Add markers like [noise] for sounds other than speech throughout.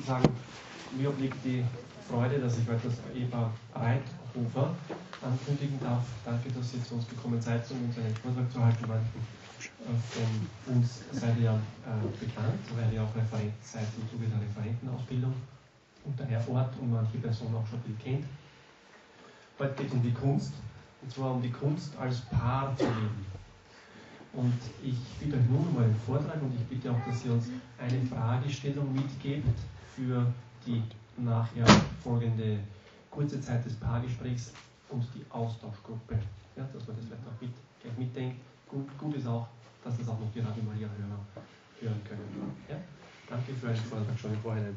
sozusagen, mir obliegt die Freude, dass ich heute das Ehepaar Reithofer ankündigen darf. Danke, dass Sie zu uns gekommen seid, um uns einen Vortrag zu halten. Manchen äh, von uns seid ihr ja äh, bekannt, weil ihr auch Referent seid im Zuge der Referentenausbildung unter Erfurt und manche Personen auch schon viel kennt. Heute geht es um die Kunst, und zwar um die Kunst als Paar zu leben. Und ich bitte euch nun um einen Vortrag und ich bitte auch, dass ihr uns eine Fragestellung mitgebt für die nachher folgende kurze Zeit des Paargesprächs und die Austauschgruppe. Ja, dass man das vielleicht auch mit, gleich mitdenkt. Gut, gut ist auch, dass das auch noch die Radio Maria Hörer hören können. Ja? Danke für einen Vortrag schon im Vorhinein.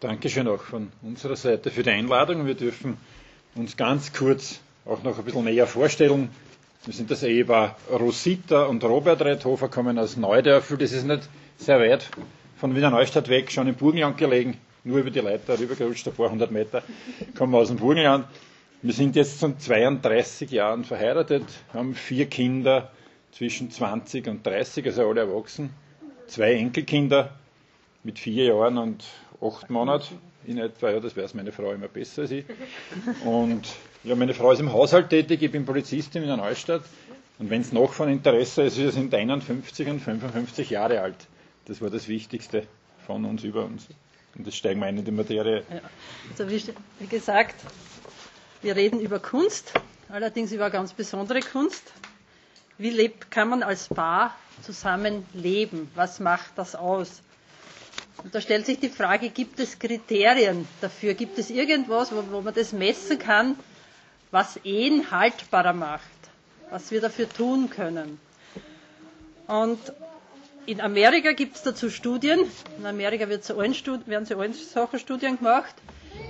Dankeschön auch von unserer Seite für die Einladung. Wir dürfen uns ganz kurz auch noch ein bisschen näher vorstellen. Wir sind das Ehepaar Rosita und Robert Reithofer, kommen aus Neudörfel. Das ist nicht sehr weit von Wiener Neustadt weg, schon im Burgenland gelegen, nur über die Leiter rübergerutscht, ein paar hundert Meter, kommen aus dem Burgenland. Wir sind jetzt seit 32 Jahren verheiratet, haben vier Kinder zwischen 20 und 30, also alle erwachsen, zwei Enkelkinder mit vier Jahren und acht Monaten in etwa, ja, das weiß meine Frau immer besser als ich. Und ja, meine Frau ist im Haushalt tätig, ich bin Polizistin in der Neustadt. Und wenn es noch von Interesse ist, wir sind 51 und 55 Jahre alt. Das war das Wichtigste von uns über uns. Und das steigen wir ein in die Materie. Ja. Also wie, wie gesagt, wir reden über Kunst, allerdings über ganz besondere Kunst. Wie lebt, kann man als Paar zusammen leben? Was macht das aus? Und da stellt sich die Frage, gibt es Kriterien dafür? Gibt es irgendwas, wo, wo man das messen kann, was Ehen haltbarer macht? Was wir dafür tun können? Und in Amerika gibt es dazu Studien. In Amerika wird zu allen werden zu allen solchen Studien gemacht.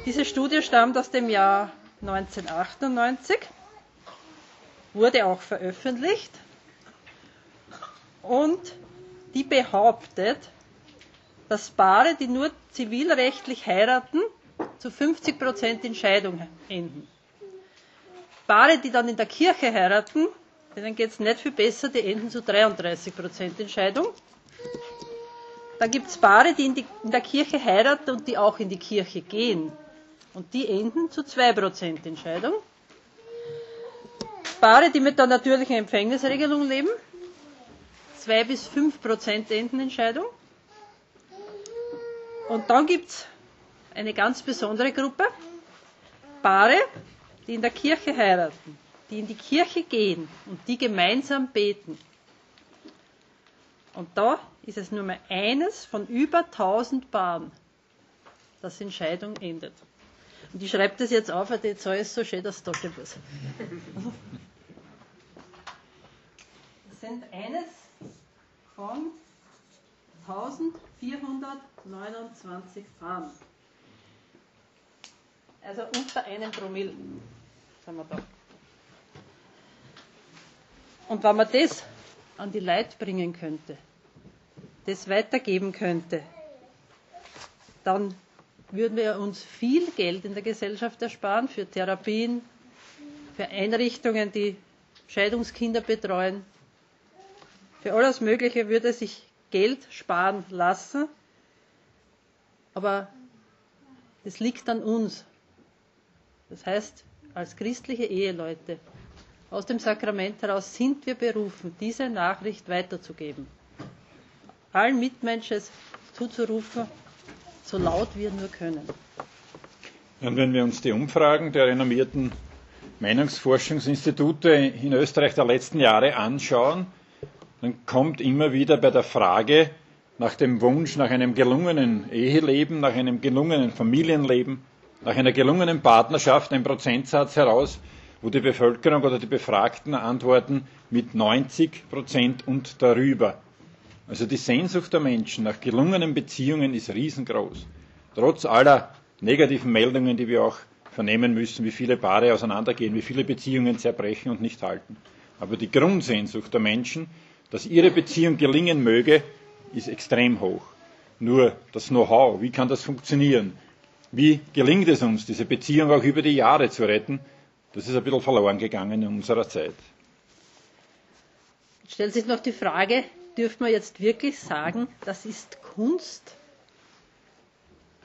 Diese Studie stammt aus dem Jahr 1998, wurde auch veröffentlicht und die behauptet, dass Paare, die nur zivilrechtlich heiraten, zu 50 Prozent in Scheidung enden. Paare, die dann in der Kirche heiraten, denen geht es nicht viel besser, die enden zu 33 Prozent in Scheidung. Dann gibt es Paare, die in, die in, der Kirche heiraten und die auch in die Kirche gehen. Und die enden zu 2 Prozent in Scheidung. Paare, die mit der natürlichen Empfängnisregelung leben, 2 bis 5 Prozent enden in Scheidung. Und dann gibt es eine ganz besondere Gruppe, Paare, die in der Kirche heiraten, die in die Kirche gehen und die gemeinsam beten. Und da ist es nur mehr eines von über 1000 Paaren, das in Scheidung endet. Und ich schreibe das jetzt auf, weil die Zahl ist so schön, dass es steht was. [laughs] Das sind eines von 1429 Frauen. Also unter einem Promille sind wir da. Und wenn man das an die Leute bringen könnte, das weitergeben könnte, dann würden wir uns viel Geld in der Gesellschaft ersparen für Therapien, für Einrichtungen, die Scheidungskinder betreuen. Für alles Mögliche würde sich Geld sparen lassen. Aber es liegt an uns. Das heißt, als christliche Eheleute aus dem Sakrament heraus sind wir berufen, diese Nachricht weiterzugeben. Allen Mitmenschen zuzurufen, so laut wir nur können. Und wenn wir uns die Umfragen der renommierten Meinungsforschungsinstitute in Österreich der letzten Jahre anschauen, dann kommt immer wieder bei der Frage nach dem Wunsch nach einem gelungenen Eheleben, nach einem gelungenen Familienleben, nach einer gelungenen Partnerschaft ein Prozentsatz heraus, wo die Bevölkerung oder die Befragten antworten mit 90 Prozent und darüber. Also die Sehnsucht der Menschen nach gelungenen Beziehungen ist riesengroß. Trotz aller negativen Meldungen, die wir auch vernehmen müssen, wie viele Paare auseinandergehen, wie viele Beziehungen zerbrechen und nicht halten. Aber die Grundsehnsucht der Menschen dass Ihre Beziehung gelingen möge, ist extrem hoch. Nur das Know-how, wie kann das funktionieren? Wie gelingt es uns, diese Beziehung auch über die Jahre zu retten? Das ist ein bisschen verloren gegangen in unserer Zeit. Stellt sich noch die Frage, dürfen wir jetzt wirklich sagen, das ist Kunst,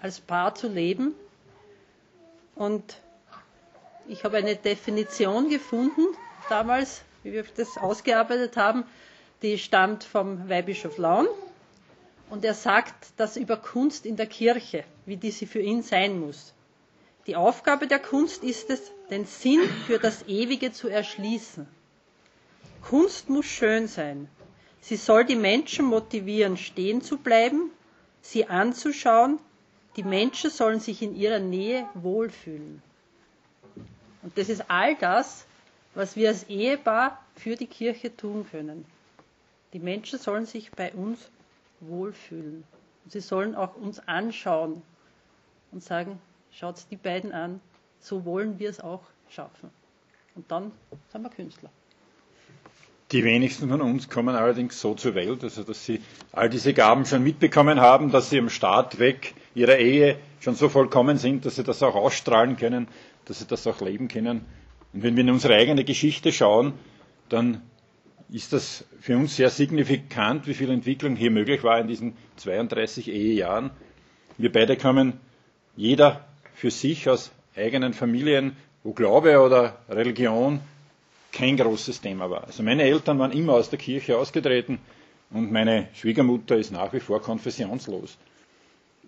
als Paar zu leben? Und ich habe eine Definition gefunden, damals, wie wir das ausgearbeitet haben, die stammt vom Weihbischof Laun. Und er sagt das über Kunst in der Kirche, wie diese für ihn sein muss. Die Aufgabe der Kunst ist es, den Sinn für das Ewige zu erschließen. Kunst muss schön sein. Sie soll die Menschen motivieren, stehen zu bleiben, sie anzuschauen. Die Menschen sollen sich in ihrer Nähe wohlfühlen. Und das ist all das, was wir als Ehepaar für die Kirche tun können. Die Menschen sollen sich bei uns wohlfühlen. Sie sollen auch uns anschauen und sagen, schaut die beiden an, so wollen wir es auch schaffen. Und dann sind wir Künstler. Die wenigsten von uns kommen allerdings so zur Welt, also dass sie all diese Gaben schon mitbekommen haben, dass sie am Start weg ihrer Ehe schon so vollkommen sind, dass sie das auch ausstrahlen können, dass sie das auch leben können. Und wenn wir in unsere eigene Geschichte schauen, dann ist das für uns sehr signifikant, wie viel Entwicklung hier möglich war in diesen 32 Ehejahren. Wir beide kommen jeder für sich aus eigenen Familien, wo Glaube oder Religion kein großes Thema war. Also meine Eltern waren immer aus der Kirche ausgetreten und meine Schwiegermutter ist nach wie vor konfessionslos.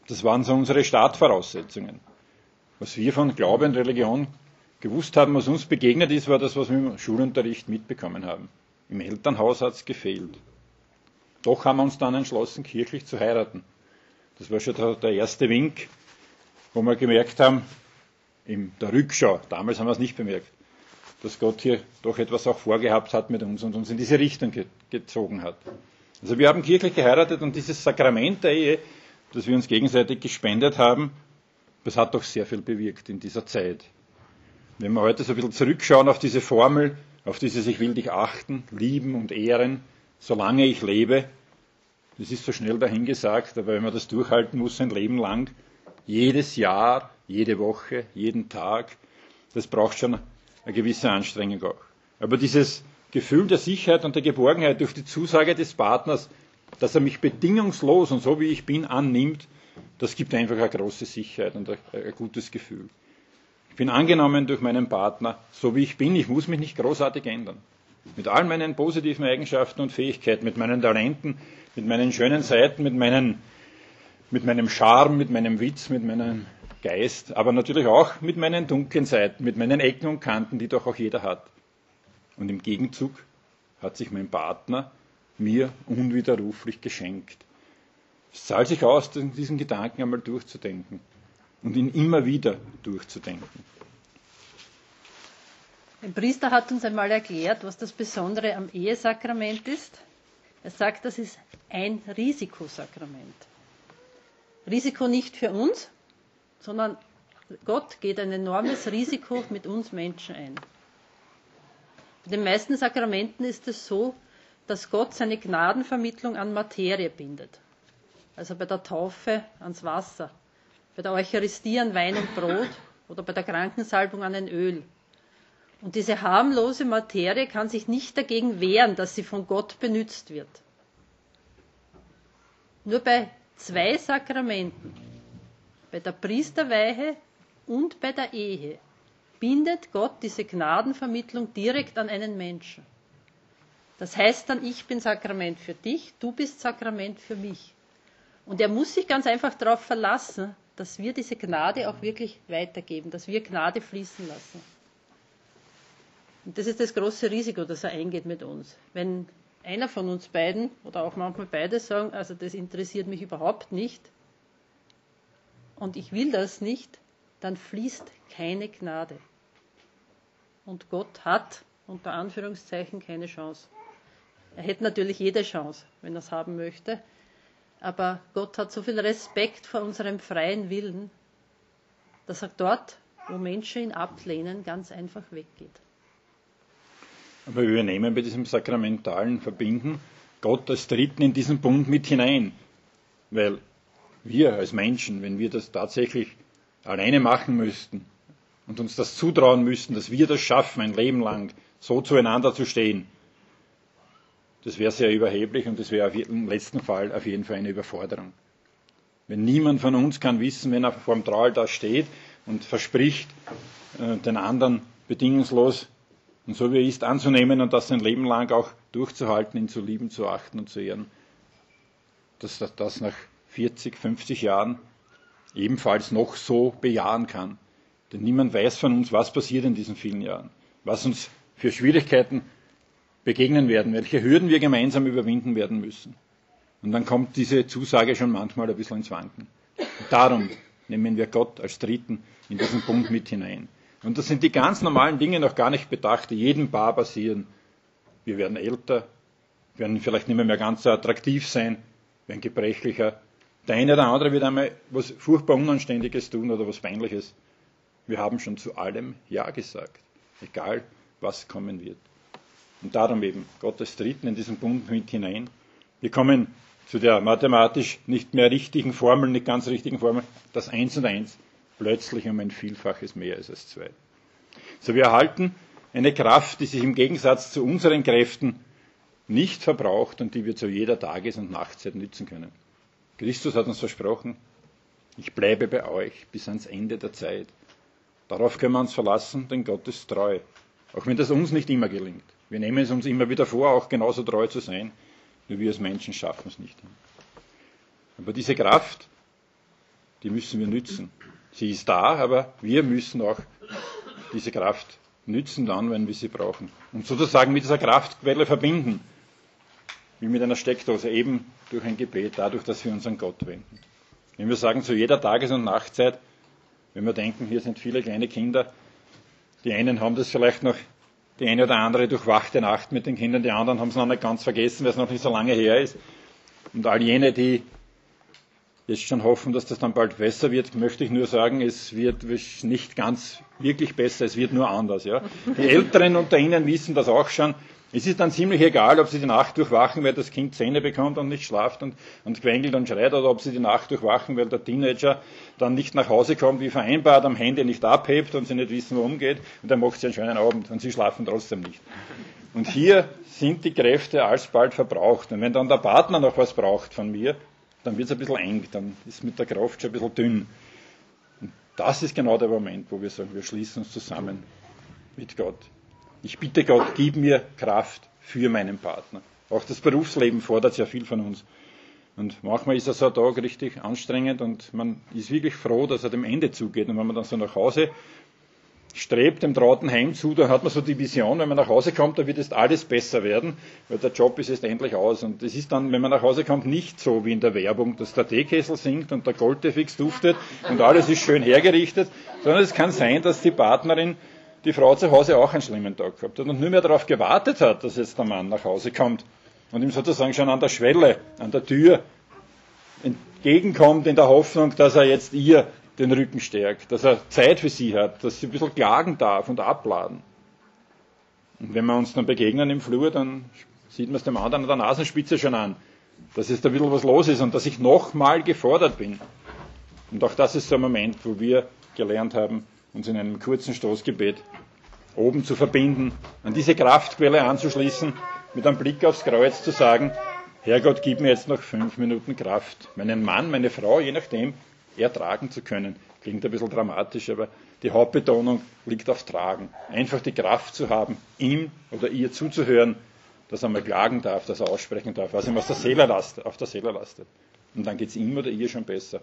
Das waren so unsere Startvoraussetzungen. Was wir von Glaube und Religion gewusst haben, was uns begegnet ist, war das, was wir im Schulunterricht mitbekommen haben. Im Elternhaus hat es gefehlt. Doch haben wir uns dann entschlossen, kirchlich zu heiraten. Das war schon der, der erste Wink, wo wir gemerkt haben, in der Rückschau, damals haben wir es nicht bemerkt, dass Gott hier doch etwas auch vorgehabt hat mit uns und uns in diese Richtung ge gezogen hat. Also wir haben kirchlich geheiratet und dieses Sakrament der Ehe, das wir uns gegenseitig gespendet haben, das hat doch sehr viel bewirkt in dieser Zeit. Wenn wir heute so ein bisschen zurückschauen auf diese Formel, auf dieses Ich will dich achten, lieben und ehren, solange ich lebe, das ist so schnell dahingesagt, aber wenn man das durchhalten muss ein Leben lang, jedes Jahr, jede Woche, jeden Tag, das braucht schon eine gewisse Anstrengung auch. Aber dieses Gefühl der Sicherheit und der Geborgenheit durch die Zusage des Partners, dass er mich bedingungslos und so wie ich bin annimmt, das gibt einfach eine große Sicherheit und ein, ein gutes Gefühl. Ich bin angenommen durch meinen Partner, so wie ich bin. Ich muss mich nicht großartig ändern. Mit all meinen positiven Eigenschaften und Fähigkeiten, mit meinen Talenten, mit meinen schönen Seiten, mit, meinen, mit meinem Charme, mit meinem Witz, mit meinem Geist, aber natürlich auch mit meinen dunklen Seiten, mit meinen Ecken und Kanten, die doch auch jeder hat. Und im Gegenzug hat sich mein Partner mir unwiderruflich geschenkt. Es zahlt sich aus, diesen Gedanken einmal durchzudenken und ihn immer wieder durchzudenken. Ein Priester hat uns einmal erklärt, was das Besondere am Ehesakrament ist. Er sagt, das ist ein Risikosakrament. Risiko nicht für uns, sondern Gott geht ein enormes Risiko mit uns Menschen ein. Bei den meisten Sakramenten ist es so, dass Gott seine Gnadenvermittlung an Materie bindet. Also bei der Taufe ans Wasser, bei der Eucharistie an Wein und Brot oder bei der Krankensalbung an ein Öl. Und diese harmlose Materie kann sich nicht dagegen wehren, dass sie von Gott benützt wird. Nur bei zwei Sakramenten, bei der Priesterweihe und bei der Ehe, bindet Gott diese Gnadenvermittlung direkt an einen Menschen. Das heißt dann, ich bin Sakrament für dich, du bist Sakrament für mich. Und er muss sich ganz einfach darauf verlassen, dass wir diese Gnade auch wirklich weitergeben, dass wir Gnade fließen lassen. Und das ist das große Risiko, das er eingeht mit uns. Wenn einer von uns beiden oder auch manchmal beide sagen, also das interessiert mich überhaupt nicht und ich will das nicht, dann fließt keine Gnade. Und Gott hat unter Anführungszeichen keine Chance. Er hätte natürlich jede Chance, wenn er es haben möchte. Aber Gott hat so viel Respekt vor unserem freien Willen, dass er dort, wo Menschen ihn ablehnen, ganz einfach weggeht. Aber wir nehmen bei diesem sakramentalen Verbinden Gott als Dritten in diesen Bund mit hinein. Weil wir als Menschen, wenn wir das tatsächlich alleine machen müssten, und uns das zutrauen müssen, dass wir das schaffen, ein Leben lang so zueinander zu stehen, das wäre sehr überheblich und das wäre im letzten Fall auf jeden Fall eine Überforderung. Wenn niemand von uns kann wissen, wenn er vor dem Traualtar steht und verspricht, äh, den anderen bedingungslos und so wie er ist anzunehmen und das sein Leben lang auch durchzuhalten, ihn zu lieben, zu achten und zu ehren, dass er das nach 40, 50 Jahren ebenfalls noch so bejahen kann. Denn niemand weiß von uns, was passiert in diesen vielen Jahren, was uns für Schwierigkeiten begegnen werden, welche Hürden wir gemeinsam überwinden werden müssen. Und dann kommt diese Zusage schon manchmal ein bisschen ins Wanken. Und darum nehmen wir Gott als Dritten in diesen Bund mit hinein. Und das sind die ganz normalen Dinge noch gar nicht bedacht, die jedem Paar passieren. Wir werden älter, werden vielleicht nicht mehr, mehr ganz so attraktiv sein, werden gebrechlicher. Der eine oder andere wird einmal was furchtbar Unanständiges tun oder was Peinliches. Wir haben schon zu allem Ja gesagt, egal was kommen wird. Und darum eben Gottes Dritten in diesen Bund mit hinein. Wir kommen zu der mathematisch nicht mehr richtigen Formel, nicht ganz richtigen Formel, das Eins und Eins plötzlich um ein Vielfaches mehr ist als zwei. So wir erhalten eine Kraft, die sich im Gegensatz zu unseren Kräften nicht verbraucht und die wir zu jeder Tages- und Nachtzeit nützen können. Christus hat uns versprochen, ich bleibe bei euch bis ans Ende der Zeit. Darauf können wir uns verlassen, denn Gott ist treu. Auch wenn das uns nicht immer gelingt. Wir nehmen es uns immer wieder vor, auch genauso treu zu sein, nur wir als Menschen schaffen es nicht. Aber diese Kraft, die müssen wir nützen. Sie ist da, aber wir müssen auch diese Kraft nützen dann, wenn wir sie brauchen. Und sozusagen mit dieser Kraftquelle verbinden. Wie mit einer Steckdose, eben durch ein Gebet, dadurch, dass wir uns an Gott wenden. Wenn wir sagen, zu jeder Tages- und Nachtzeit, wenn wir denken, hier sind viele kleine Kinder, die einen haben das vielleicht noch die eine oder andere durchwachte Nacht mit den Kindern, die anderen haben es noch nicht ganz vergessen, weil es noch nicht so lange her ist. Und all jene, die jetzt schon hoffen, dass das dann bald besser wird, möchte ich nur sagen, es wird nicht ganz wirklich besser, es wird nur anders. Ja. Die Älteren unter Ihnen wissen das auch schon. Es ist dann ziemlich egal, ob Sie die Nacht durchwachen, weil das Kind Zähne bekommt und nicht schlaft und, und quengelt und schreit, oder ob Sie die Nacht durchwachen, weil der Teenager dann nicht nach Hause kommt, wie vereinbart, am Handy nicht abhebt und Sie nicht wissen, worum geht, und dann macht Sie einen schönen Abend und Sie schlafen trotzdem nicht. Und hier sind die Kräfte alsbald verbraucht. Und wenn dann der Partner noch was braucht von mir, dann wird es ein bisschen eng, dann ist mit der Kraft schon ein bisschen dünn. Und das ist genau der Moment, wo wir sagen, wir schließen uns zusammen mit Gott. Ich bitte Gott, gib mir Kraft für meinen Partner. Auch das Berufsleben fordert sehr viel von uns. Und manchmal ist so ein Tag richtig anstrengend und man ist wirklich froh, dass er dem Ende zugeht. Und wenn man dann so nach Hause strebt dem trauten Heim zu, da hat man so die Vision, wenn man nach Hause kommt, da wird jetzt alles besser werden, weil der Job ist jetzt endlich aus. Und es ist dann, wenn man nach Hause kommt, nicht so wie in der Werbung, dass der Teekessel sinkt und der Goldefix duftet und alles ist schön hergerichtet, sondern es kann sein, dass die Partnerin die Frau zu Hause auch einen schlimmen Tag gehabt hat und nur mehr darauf gewartet hat, dass jetzt der Mann nach Hause kommt und ihm sozusagen schon an der Schwelle, an der Tür entgegenkommt in der Hoffnung, dass er jetzt ihr den Rücken stärkt, dass er Zeit für sie hat, dass sie ein bisschen klagen darf und abladen. Und wenn wir uns dann begegnen im Flur, dann sieht man es dem anderen an der Nasenspitze schon an, dass jetzt ein bisschen was los ist und dass ich nochmal gefordert bin. Und auch das ist so ein Moment, wo wir gelernt haben, uns in einem kurzen Stoßgebet oben zu verbinden, an diese Kraftquelle anzuschließen, mit einem Blick aufs Kreuz zu sagen, Herrgott, gib mir jetzt noch fünf Minuten Kraft, meinen Mann, meine Frau, je nachdem, ertragen zu können. Klingt ein bisschen dramatisch, aber die Hauptbetonung liegt auf Tragen. Einfach die Kraft zu haben, ihm oder ihr zuzuhören, dass er mal klagen darf, dass er aussprechen darf, was ihm aus der Seele lastet, auf der Seele lastet. Und dann geht es ihm oder ihr schon besser.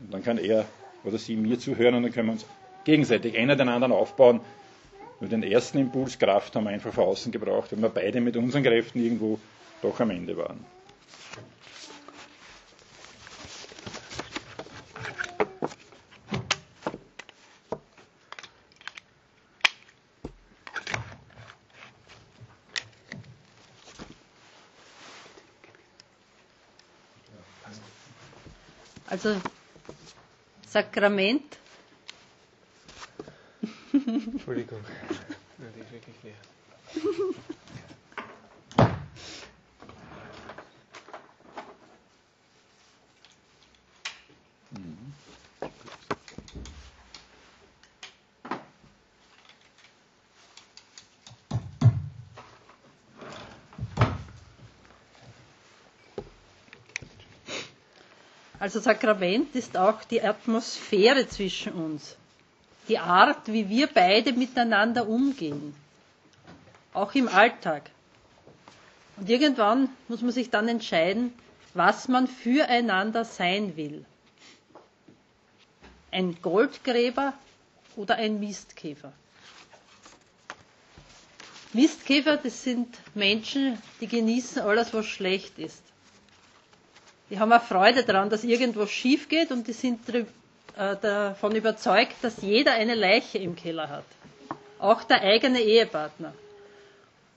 Und dann kann er oder sie mir zuhören und dann können wir uns gegenseitig einer den anderen aufbauen. Nur den ersten Impuls Kraft haben wir einfach von außen gebraucht, weil wir beide mit unseren Kräften irgendwo doch am Ende waren. Also Sakrament. Entschuldigung. [laughs] Die ist wirklich leer. Also Sakrament ist auch die Atmosphäre zwischen uns die Art, wie wir beide miteinander umgehen, auch im Alltag. Und irgendwann muss man sich dann entscheiden, was man füreinander sein will. Ein Goldgräber oder ein Mistkäfer. Mistkäfer, das sind Menschen, die genießen alles, was schlecht ist. Die haben auch Freude daran, dass irgendwas schief geht und die sind davon überzeugt, dass jeder eine Leiche im Keller hat. Auch der eigene Ehepartner.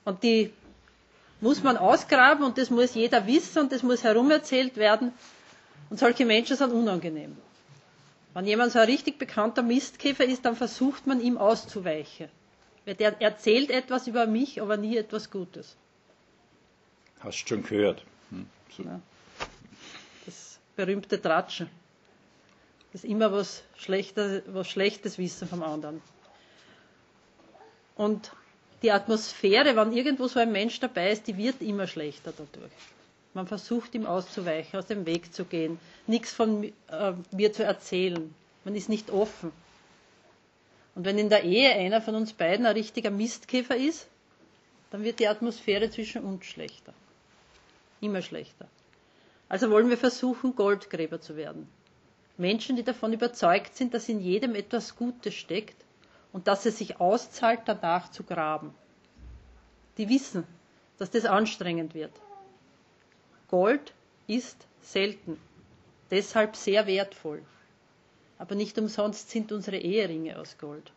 Und die muss man ausgraben und das muss jeder wissen und das muss herumerzählt werden. Und solche Menschen sind unangenehm. Wenn jemand so ein richtig bekannter Mistkäfer ist, dann versucht man ihm auszuweichen. Weil der erzählt etwas über mich, aber nie etwas Gutes. Hast schon gehört. Hm, so. ja. Das berühmte Tratschen. Das ist immer was, Schlechter, was Schlechtes wissen vom anderen. Und die Atmosphäre, wenn irgendwo so ein Mensch dabei ist, die wird immer schlechter dadurch. Man versucht ihm auszuweichen, aus dem Weg zu gehen, nichts von äh, mir zu erzählen. Man ist nicht offen. Und wenn in der Ehe einer von uns beiden ein richtiger Mistkäfer ist, dann wird die Atmosphäre zwischen uns schlechter. Immer schlechter. Also wollen wir versuchen, Goldgräber zu werden. Menschen, die davon überzeugt sind, dass in jedem etwas Gutes steckt und dass es sich auszahlt, danach zu graben. Die wissen, dass das anstrengend wird. Gold ist selten, deshalb sehr wertvoll. Aber nicht umsonst sind unsere Eheringe aus Gold.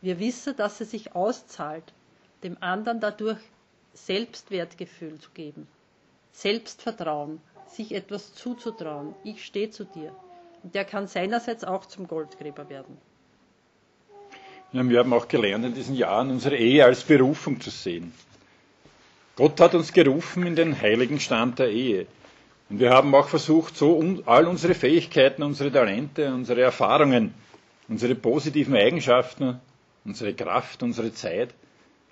Wir wissen, dass es sich auszahlt, dem anderen dadurch Selbstwertgefühl zu geben, Selbstvertrauen, sich etwas zuzutrauen. Ich stehe zu dir. Der kann seinerseits auch zum Goldgräber werden. Ja, wir haben auch gelernt in diesen Jahren, unsere Ehe als Berufung zu sehen. Gott hat uns gerufen in den heiligen Stand der Ehe. Und wir haben auch versucht, so all unsere Fähigkeiten, unsere Talente, unsere Erfahrungen, unsere positiven Eigenschaften, unsere Kraft, unsere Zeit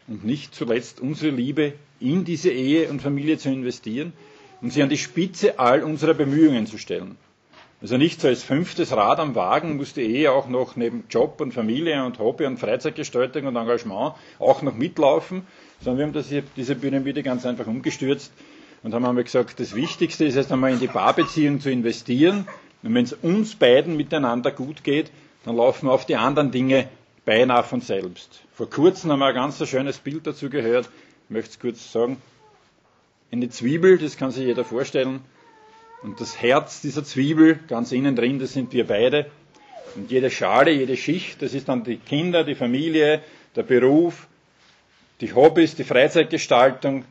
und nicht zuletzt unsere Liebe in diese Ehe und Familie zu investieren und sie an die Spitze all unserer Bemühungen zu stellen. Also nicht so als fünftes Rad am Wagen muss die Ehe auch noch neben Job und Familie und Hobby und Freizeitgestaltung und Engagement auch noch mitlaufen, sondern wir haben das hier, diese Pyramide ganz einfach umgestürzt und haben einmal gesagt, das Wichtigste ist erst einmal in die Paarbeziehung zu investieren. Und wenn es uns beiden miteinander gut geht, dann laufen auf die anderen Dinge beinahe von selbst. Vor kurzem haben wir ein ganz schönes Bild dazu gehört. Ich möchte es kurz sagen. Eine Zwiebel, das kann sich jeder vorstellen, und das Herz dieser Zwiebel, ganz innen drin, das sind wir beide. Und jede Schale, jede Schicht, das ist dann die Kinder, die Familie, der Beruf, die Hobbys, die Freizeitgestaltung,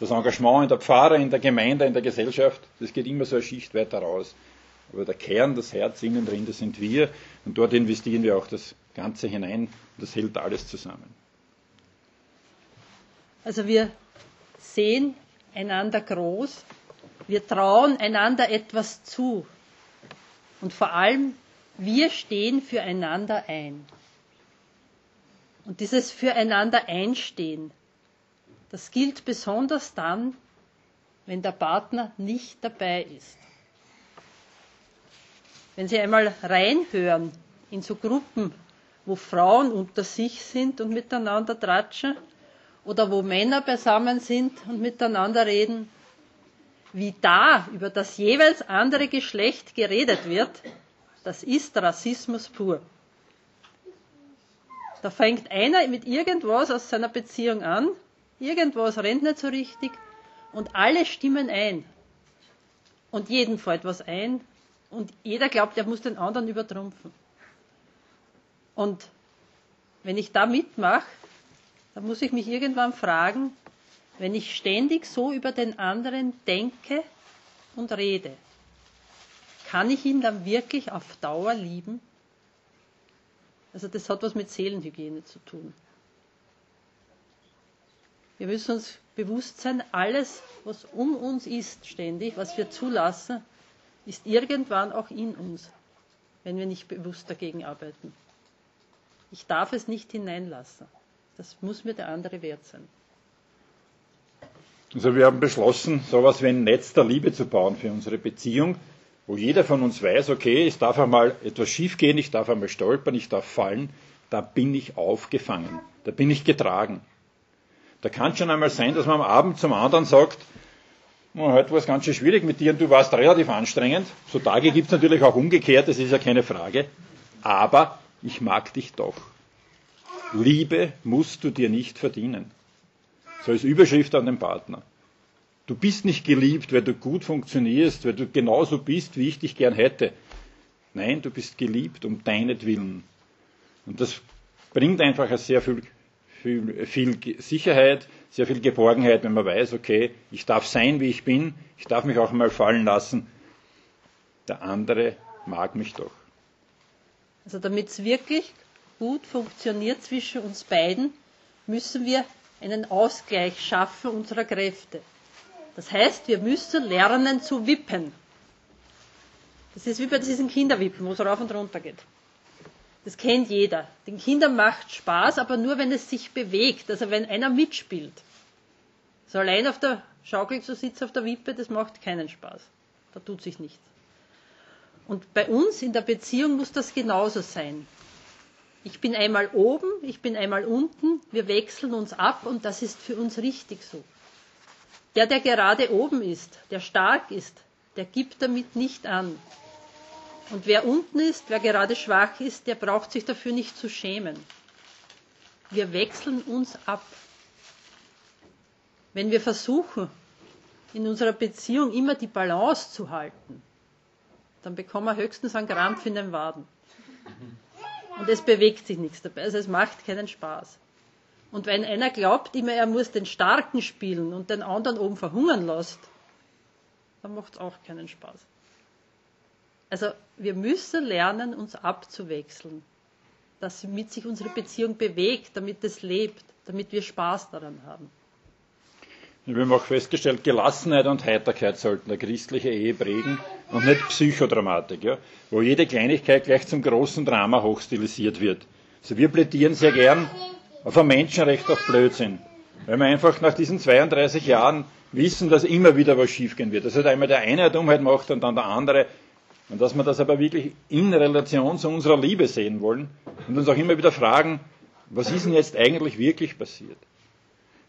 das Engagement in der Pfarre, in der Gemeinde, in der Gesellschaft. Das geht immer so eine Schicht weiter raus. Aber der Kern, das Herz innen drin, das sind wir. Und dort investieren wir auch das Ganze hinein. Das hält alles zusammen. Also wir sehen einander groß wir trauen einander etwas zu. Und vor allem, wir stehen füreinander ein. Und dieses Füreinander einstehen, das gilt besonders dann, wenn der Partner nicht dabei ist. Wenn Sie einmal reinhören in so Gruppen, wo Frauen unter sich sind und miteinander tratschen, oder wo Männer beisammen sind und miteinander reden, wie da über das jeweils andere Geschlecht geredet wird, das ist Rassismus pur. Da fängt einer mit irgendwas aus seiner Beziehung an, irgendwas rennt nicht so richtig und alle stimmen ein. Und jeden fällt was ein und jeder glaubt, er muss den anderen übertrumpfen. Und wenn ich da mitmache, dann muss ich mich irgendwann fragen, wenn ich ständig so über den anderen denke und rede, kann ich ihn dann wirklich auf Dauer lieben? Also das hat was mit Seelenhygiene zu tun. Wir müssen uns bewusst sein, alles, was um uns ist, ständig, was wir zulassen, ist irgendwann auch in uns, wenn wir nicht bewusst dagegen arbeiten. Ich darf es nicht hineinlassen. Das muss mir der andere wert sein. Also wir haben beschlossen, so etwas wie ein Netz der Liebe zu bauen für unsere Beziehung. wo jeder von uns weiß, okay, es darf einmal etwas schiefgehen, ich darf einmal stolpern, ich darf fallen, da bin ich aufgefangen, da bin ich getragen. Da kann es schon einmal sein, dass man am Abend zum anderen sagt, oh, heute war es ganz schön schwierig mit dir und du warst relativ anstrengend. So Tage gibt es natürlich auch umgekehrt, das ist ja keine Frage. Aber ich mag dich doch. Liebe musst du dir nicht verdienen. So als Überschrift an den Partner. Du bist nicht geliebt, weil du gut funktionierst, weil du genauso bist, wie ich dich gern hätte. Nein, du bist geliebt um deinetwillen. Und das bringt einfach sehr viel viel, viel Sicherheit, sehr viel Geborgenheit, wenn man weiß, okay, ich darf sein, wie ich bin, ich darf mich auch mal fallen lassen. Der andere mag mich doch. Also damit es wirklich gut funktioniert zwischen uns beiden, müssen wir einen Ausgleich schaffen unserer Kräfte. Das heißt, wir müssen lernen zu wippen. Das ist wie bei diesen Kinderwippen, wo es rauf und runter geht. Das kennt jeder. Den Kindern macht Spaß, aber nur wenn es sich bewegt, also wenn einer mitspielt. So allein auf der Schaukel zu sitzen auf der Wippe, das macht keinen Spaß. Da tut sich nichts. Und bei uns in der Beziehung muss das genauso sein. Ich bin einmal oben, ich bin einmal unten, wir wechseln uns ab und das ist für uns richtig so. Der, der gerade oben ist, der stark ist, der gibt damit nicht an. Und wer unten ist, wer gerade schwach ist, der braucht sich dafür nicht zu schämen. Wir wechseln uns ab. Wenn wir versuchen, in unserer Beziehung immer die Balance zu halten, dann bekommen wir höchstens einen Krampf in den Waden. Und es bewegt sich nichts dabei. Also es macht keinen Spaß. Und wenn einer glaubt immer, er muss den Starken spielen und den anderen oben verhungern lässt, dann macht es auch keinen Spaß. Also wir müssen lernen, uns abzuwechseln, damit sich unsere Beziehung bewegt, damit es lebt, damit wir Spaß daran haben. Wir haben auch festgestellt, Gelassenheit und Heiterkeit sollten eine christliche Ehe prägen und nicht Psychodramatik, ja, wo jede Kleinigkeit gleich zum großen Drama hochstilisiert wird. Also wir plädieren sehr gern auf ein Menschenrecht auf Blödsinn, weil wir einfach nach diesen 32 Jahren wissen, dass immer wieder was schiefgehen wird. Also einmal der eine eine Dummheit macht und dann der andere und dass wir das aber wirklich in Relation zu unserer Liebe sehen wollen und uns auch immer wieder fragen, was ist denn jetzt eigentlich wirklich passiert?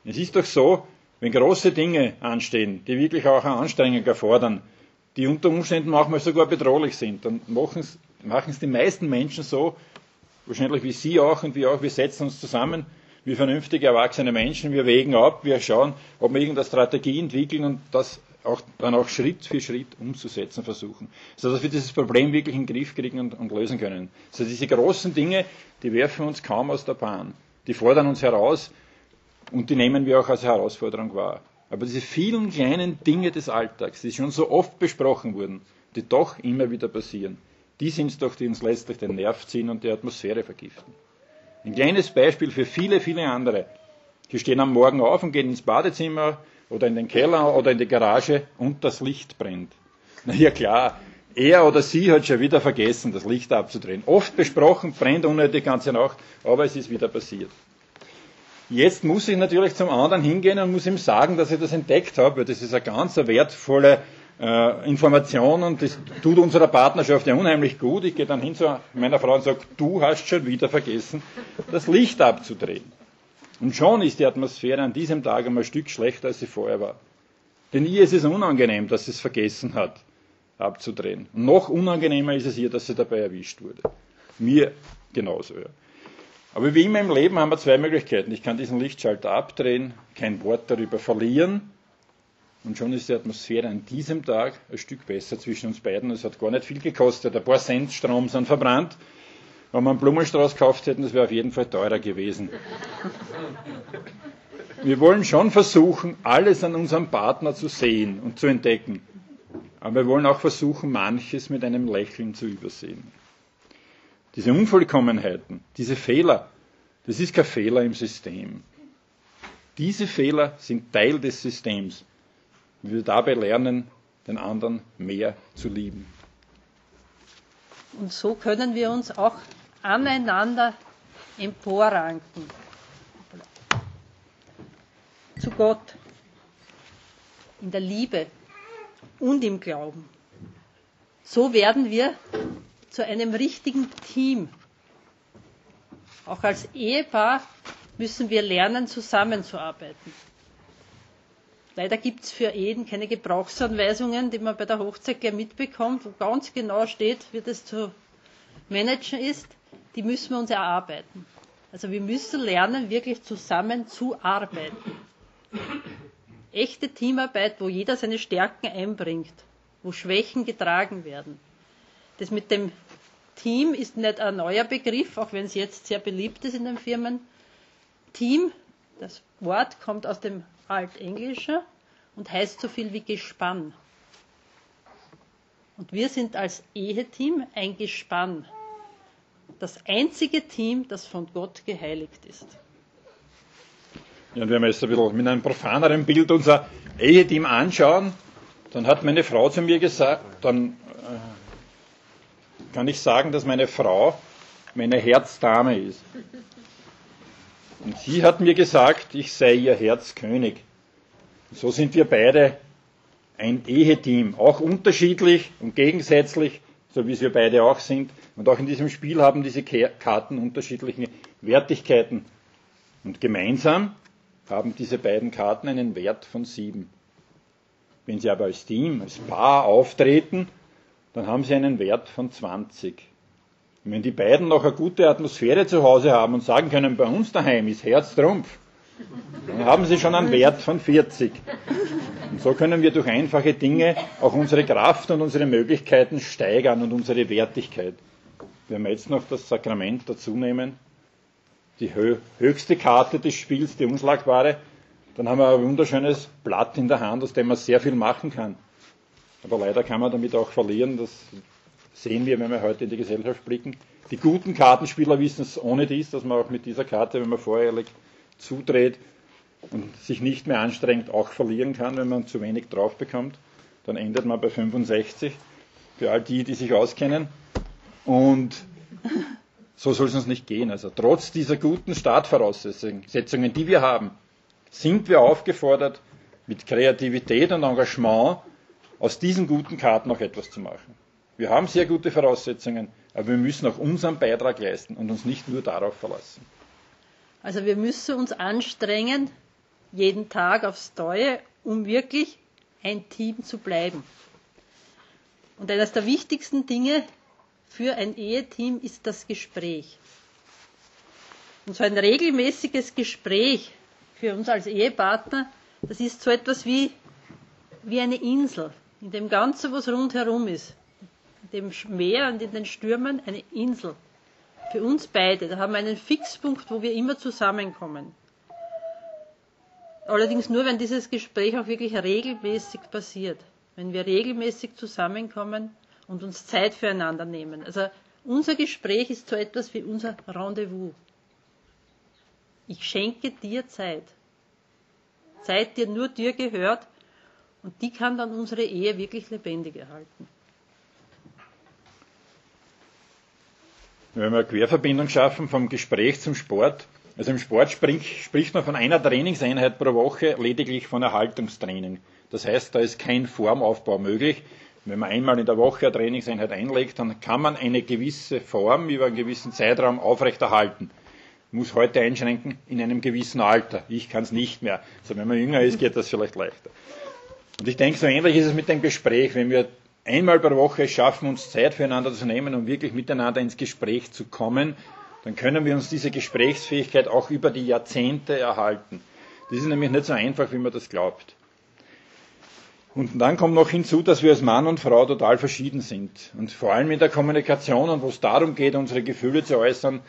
Es ist doch so, wenn große Dinge anstehen, die wirklich auch eine Anstrengung erfordern, die unter Umständen manchmal sogar bedrohlich sind, dann machen es, die meisten Menschen so, wahrscheinlich wie Sie auch und wir auch, wir setzen uns zusammen wie vernünftige erwachsene Menschen, wir wägen ab, wir schauen, ob wir irgendeine Strategie entwickeln und das auch, dann auch Schritt für Schritt umzusetzen versuchen, sodass wir dieses Problem wirklich in den Griff kriegen und, und lösen können. Also diese großen Dinge, die werfen uns kaum aus der Bahn. Die fordern uns heraus und die nehmen wir auch als Herausforderung wahr. Aber diese vielen kleinen Dinge des Alltags, die schon so oft besprochen wurden, die doch immer wieder passieren, die sind es doch, die uns letztlich den Nerv ziehen und die Atmosphäre vergiften. Ein kleines Beispiel für viele, viele andere. Die stehen am Morgen auf und gehen ins Badezimmer, oder in den Keller oder in die Garage und das Licht brennt. Na ja klar, er oder sie hat schon wieder vergessen, das Licht abzudrehen. Oft besprochen, brennt unnötig die ganze Nacht, aber es ist wieder passiert. Jetzt muss ich natürlich zum anderen hingehen und muss ihm sagen, dass ich das entdeckt habe, weil das ist eine ganz wertvolle äh, Information und das tut unserer Partnerschaft ja unheimlich gut. Ich gehe dann hin zu meiner Frau und sage, du hast schon wieder vergessen, das Licht abzudrehen. Und schon ist die Atmosphäre an diesem Tag einmal ein Stück schlechter, als sie vorher war. Denn ihr ist es unangenehm, dass sie es vergessen hat, abzudrehen. Und noch unangenehmer ist es ihr, dass sie dabei erwischt wurde. Mir genauso, ja. Aber wie immer im Leben haben wir zwei Möglichkeiten. Ich kann diesen Lichtschalter abdrehen, kein Wort darüber verlieren. Und schon ist die Atmosphäre an diesem Tag ein Stück besser zwischen uns beiden. Es hat gar nicht viel gekostet. Ein paar Cent Strom sind verbrannt. Wenn wir einen Blumenstrauß gekauft hätten, das wäre auf jeden Fall teurer gewesen. Wir wollen schon versuchen, alles an unserem Partner zu sehen und zu entdecken. Aber wir wollen auch versuchen, manches mit einem Lächeln zu übersehen. Diese Unvollkommenheiten, diese Fehler, das ist kein Fehler im System. Diese Fehler sind Teil des Systems. Wir dabei lernen, den anderen mehr zu lieben. Und so können wir uns auch aneinander emporranken. Zu Gott, in der Liebe und im Glauben. So werden wir zu einem richtigen Team. Auch als Ehepaar müssen wir lernen, zusammenzuarbeiten. Leider gibt es für Ehen keine Gebrauchsanweisungen, die man bei der Hochzeit gleich mitbekommt, wo ganz genau steht, wie das zu managen ist. Die müssen wir uns erarbeiten. Also wir müssen lernen, wirklich zusammen zu arbeiten. Echte Teamarbeit, wo jeder seine Stärken einbringt, wo Schwächen getragen werden. Das mit dem Team ist nicht ein neuer Begriff, auch wenn es jetzt sehr beliebt ist in den Firmen. Team, das Wort kommt aus dem Altenglischen und heißt so viel wie Gespann. Und wir sind als Eheteam ein Gespann. Das einzige Team, das von Gott geheiligt ist. Ja, und wenn wir jetzt ein bisschen mit einem profaneren Bild unser Eheteam anschauen, dann hat meine Frau zu mir gesagt, dann äh, kann ich sagen, dass meine Frau meine Herzdame ist. Und sie hat mir gesagt, ich sei ihr Herzkönig. So sind wir beide ein Eheteam, auch unterschiedlich und gegensätzlich, so wie es wir beide auch sind. Und auch in diesem Spiel haben diese Karten unterschiedliche Wertigkeiten. Und gemeinsam haben diese beiden Karten einen Wert von sieben. Wenn sie aber als Team, als Paar auftreten, dann haben sie einen Wert von 20. Und wenn die beiden noch eine gute Atmosphäre zu Hause haben und sagen können, bei uns daheim ist Herztrumpf, dann haben sie schon einen Wert von 40. Und so können wir durch einfache Dinge auch unsere Kraft und unsere Möglichkeiten steigern und unsere Wertigkeit. Wenn wir jetzt noch das Sakrament dazu nehmen, die höchste Karte des Spiels, die unschlagbare, dann haben wir ein wunderschönes Blatt in der Hand, aus dem man sehr viel machen kann. Aber leider kann man damit auch verlieren, das sehen wir, wenn wir heute in die Gesellschaft blicken. Die guten Kartenspieler wissen es ohne dies, dass man auch mit dieser Karte, wenn man vorherlich zudreht und sich nicht mehr anstrengt, auch verlieren kann, wenn man zu wenig drauf bekommt. Dann endet man bei 65, für all die, die sich auskennen. Und so soll es uns nicht gehen. Also trotz dieser guten Startvoraussetzungen, die wir haben, sind wir aufgefordert, mit Kreativität und Engagement aus diesen guten Karten noch etwas zu machen. Wir haben sehr gute Voraussetzungen, aber wir müssen auch unseren Beitrag leisten und uns nicht nur darauf verlassen. Also wir müssen uns anstrengen, jeden Tag aufs Neue, um wirklich ein Team zu bleiben. Und eines der wichtigsten Dinge für ein Eheteam ist das Gespräch. Und so ein regelmäßiges Gespräch für uns als Ehepartner, das ist so etwas wie, wie eine Insel, in dem Ganzen, was rundherum ist. In dem Meer und in den Stürmen eine Insel. Für uns beide. Da haben wir einen Fixpunkt, wo wir immer zusammenkommen. Allerdings nur, wenn dieses Gespräch auch wirklich regelmäßig passiert. Wenn wir regelmäßig zusammenkommen und uns Zeit füreinander nehmen. Also unser Gespräch ist so etwas wie unser Rendezvous. Ich schenke dir Zeit. Zeit, die nur dir gehört und die kann dann unsere Ehe wirklich lebendig erhalten. Wenn wir eine Querverbindung schaffen vom Gespräch zum Sport, also im Sport spricht man von einer Trainingseinheit pro Woche lediglich von Erhaltungstraining. Das heißt, da ist kein Formaufbau möglich. Wenn man einmal in der Woche eine Trainingseinheit einlegt, dann kann man eine gewisse Form über einen gewissen Zeitraum aufrechterhalten. Muss heute einschränken in einem gewissen Alter. Ich kann es nicht mehr. Also wenn man jünger ist, geht das vielleicht leichter. Und ich denke, so ähnlich ist es mit dem Gespräch. Wenn wir einmal pro Woche schaffen, uns Zeit füreinander zu nehmen, um wirklich miteinander ins Gespräch zu kommen, dann können wir uns diese Gesprächsfähigkeit auch über die Jahrzehnte erhalten. Das ist nämlich nicht so einfach, wie man das glaubt. Und dann kommt noch hinzu, dass wir als Mann und Frau total verschieden sind. Und vor allem in der Kommunikation und wo es darum geht, unsere Gefühle zu äußern,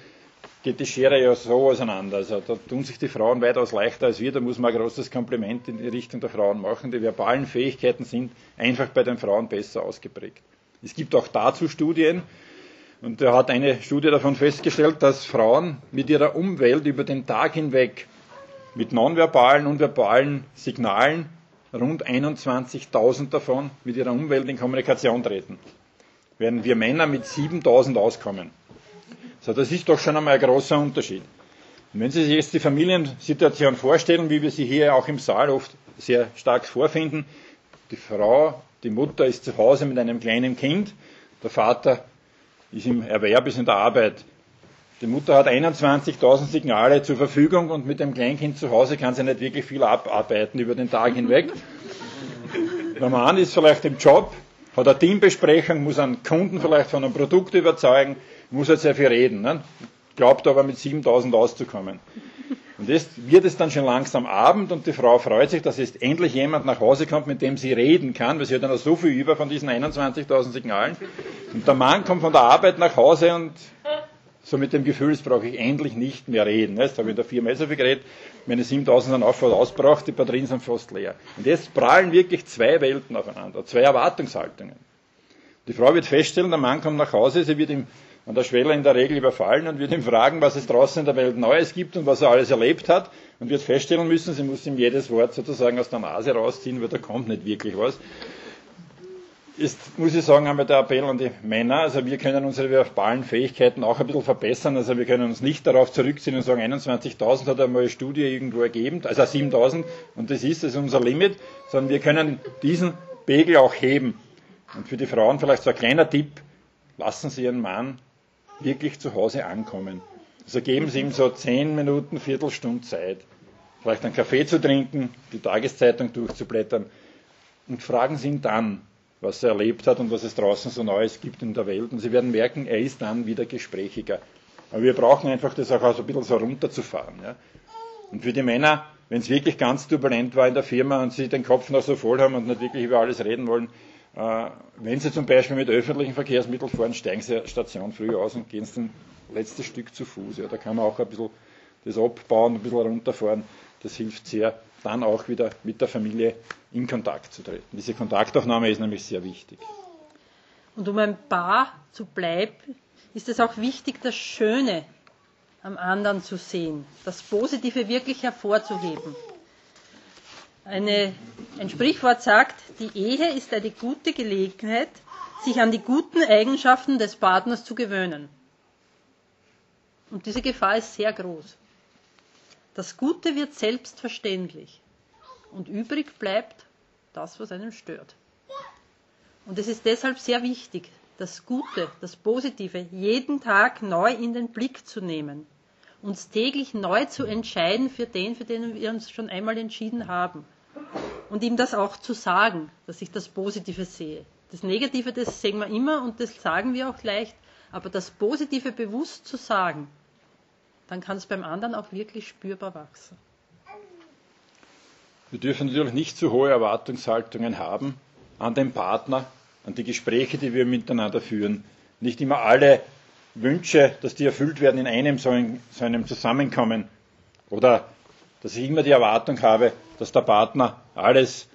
geht die Schere ja so auseinander. Also da tun sich die Frauen weitaus leichter als wir. Da muss man ein großes Kompliment in die Richtung der Frauen machen. Die verbalen Fähigkeiten sind einfach bei den Frauen besser ausgeprägt. Es gibt auch dazu Studien. Und da hat eine Studie davon festgestellt, dass Frauen mit ihrer Umwelt über den Tag hinweg mit nonverbalen und verbalen Signalen rund 21.000 davon mit ihrer Umwelt in Kommunikation treten, während wir Männer mit 7.000 auskommen. So, das ist doch schon einmal ein großer Unterschied. Und wenn Sie sich jetzt die Familiensituation vorstellen, wie wir sie hier auch im Saal oft sehr stark vorfinden, die Frau, Die Mutter ist zu Hause mit einem kleinen Kind, der Vater ist im Erwerb, ist in der Arbeit. Die Mutter hat 21.000 Signale zur Verfügung und mit dem Kleinkind zu Hause kann sie nicht wirklich viel abarbeiten über den Tag hinweg. [laughs] Der Mann ist vielleicht im Job, hat eine Teambesprechung, muss einen Kunden vielleicht von einem Produkt überzeugen, muss halt sehr viel reden. Ne? Glaubt aber mit 7000 auszukommen. Und jetzt wird es dann schon langsam Abend und die Frau freut sich, dass jetzt endlich jemand nach Hause kommt, mit dem sie reden kann, weil sie hat dann noch so viel über von diesen 21.000 Signalen. Und der Mann kommt von der Arbeit nach Hause und so mit dem Gefühl, jetzt brauche ich endlich nicht mehr reden. Jetzt habe ich da viermal so viel geredet, meine 7000 sind auch voll ausgebraucht, die Batterien sind fast leer. Und jetzt prallen wirklich zwei Welten aufeinander, zwei Erwartungshaltungen. Die Frau wird feststellen, der Mann kommt nach Hause, sie wird ihm an der Schwelle in der Regel überfallen und wird ihm fragen, was es draußen in der Welt Neues gibt und was er alles erlebt hat und wird feststellen müssen, sie muss ihm jedes Wort sozusagen aus der Nase rausziehen, weil da kommt nicht wirklich was ist, muss ich sagen, einmal der Appell an die Männer. Also wir können unsere verbalen Fähigkeiten auch ein bisschen verbessern. Also wir können uns nicht darauf zurückziehen und sagen, 21.000 hat einmal eine Studie irgendwo ergeben, also 7.000 und das ist, das ist unser Limit, sondern wir können diesen Pegel auch heben. Und für die Frauen vielleicht so ein kleiner Tipp, lassen Sie Ihren Mann wirklich zu Hause ankommen. Also geben Sie ihm so 10 Minuten, Viertelstunde Zeit, vielleicht einen Kaffee zu trinken, die Tageszeitung durchzublättern und fragen Sie ihn dann, was er erlebt hat und was es draußen so Neues gibt in der Welt. Und Sie werden merken, er ist dann wieder gesprächiger. Aber wir brauchen einfach das auch so ein bisschen so runterzufahren. Ja. Und für die Männer, wenn es wirklich ganz turbulent war in der Firma und sie den Kopf noch so voll haben und nicht wirklich über alles reden wollen, wenn sie zum Beispiel mit öffentlichen Verkehrsmitteln fahren, steigen sie Station früh aus und gehen ein letztes Stück zu Fuß. Ja. Da kann man auch ein bisschen das abbauen, ein bisschen runterfahren. Das hilft sehr dann auch wieder mit der Familie in Kontakt zu treten. Diese Kontaktaufnahme ist nämlich sehr wichtig. Und um ein Paar zu bleiben, ist es auch wichtig, das Schöne am anderen zu sehen, das Positive wirklich hervorzuheben. Eine, ein Sprichwort sagt, die Ehe ist eine gute Gelegenheit, sich an die guten Eigenschaften des Partners zu gewöhnen. Und diese Gefahr ist sehr groß. Das Gute wird selbstverständlich und übrig bleibt das, was einem stört. Und es ist deshalb sehr wichtig, das Gute, das Positive jeden Tag neu in den Blick zu nehmen, uns täglich neu zu entscheiden für den, für den wir uns schon einmal entschieden haben. Und ihm das auch zu sagen, dass ich das Positive sehe. Das Negative, das sehen wir immer und das sagen wir auch leicht, aber das Positive bewusst zu sagen, dann kann es beim anderen auch wirklich spürbar wachsen. Wir dürfen natürlich nicht zu hohe Erwartungshaltungen haben an den Partner, an die Gespräche, die wir miteinander führen. Nicht immer alle Wünsche, dass die erfüllt werden in einem so, einem Zusammenkommen. Oder dass ich immer die Erwartung habe, dass der Partner alles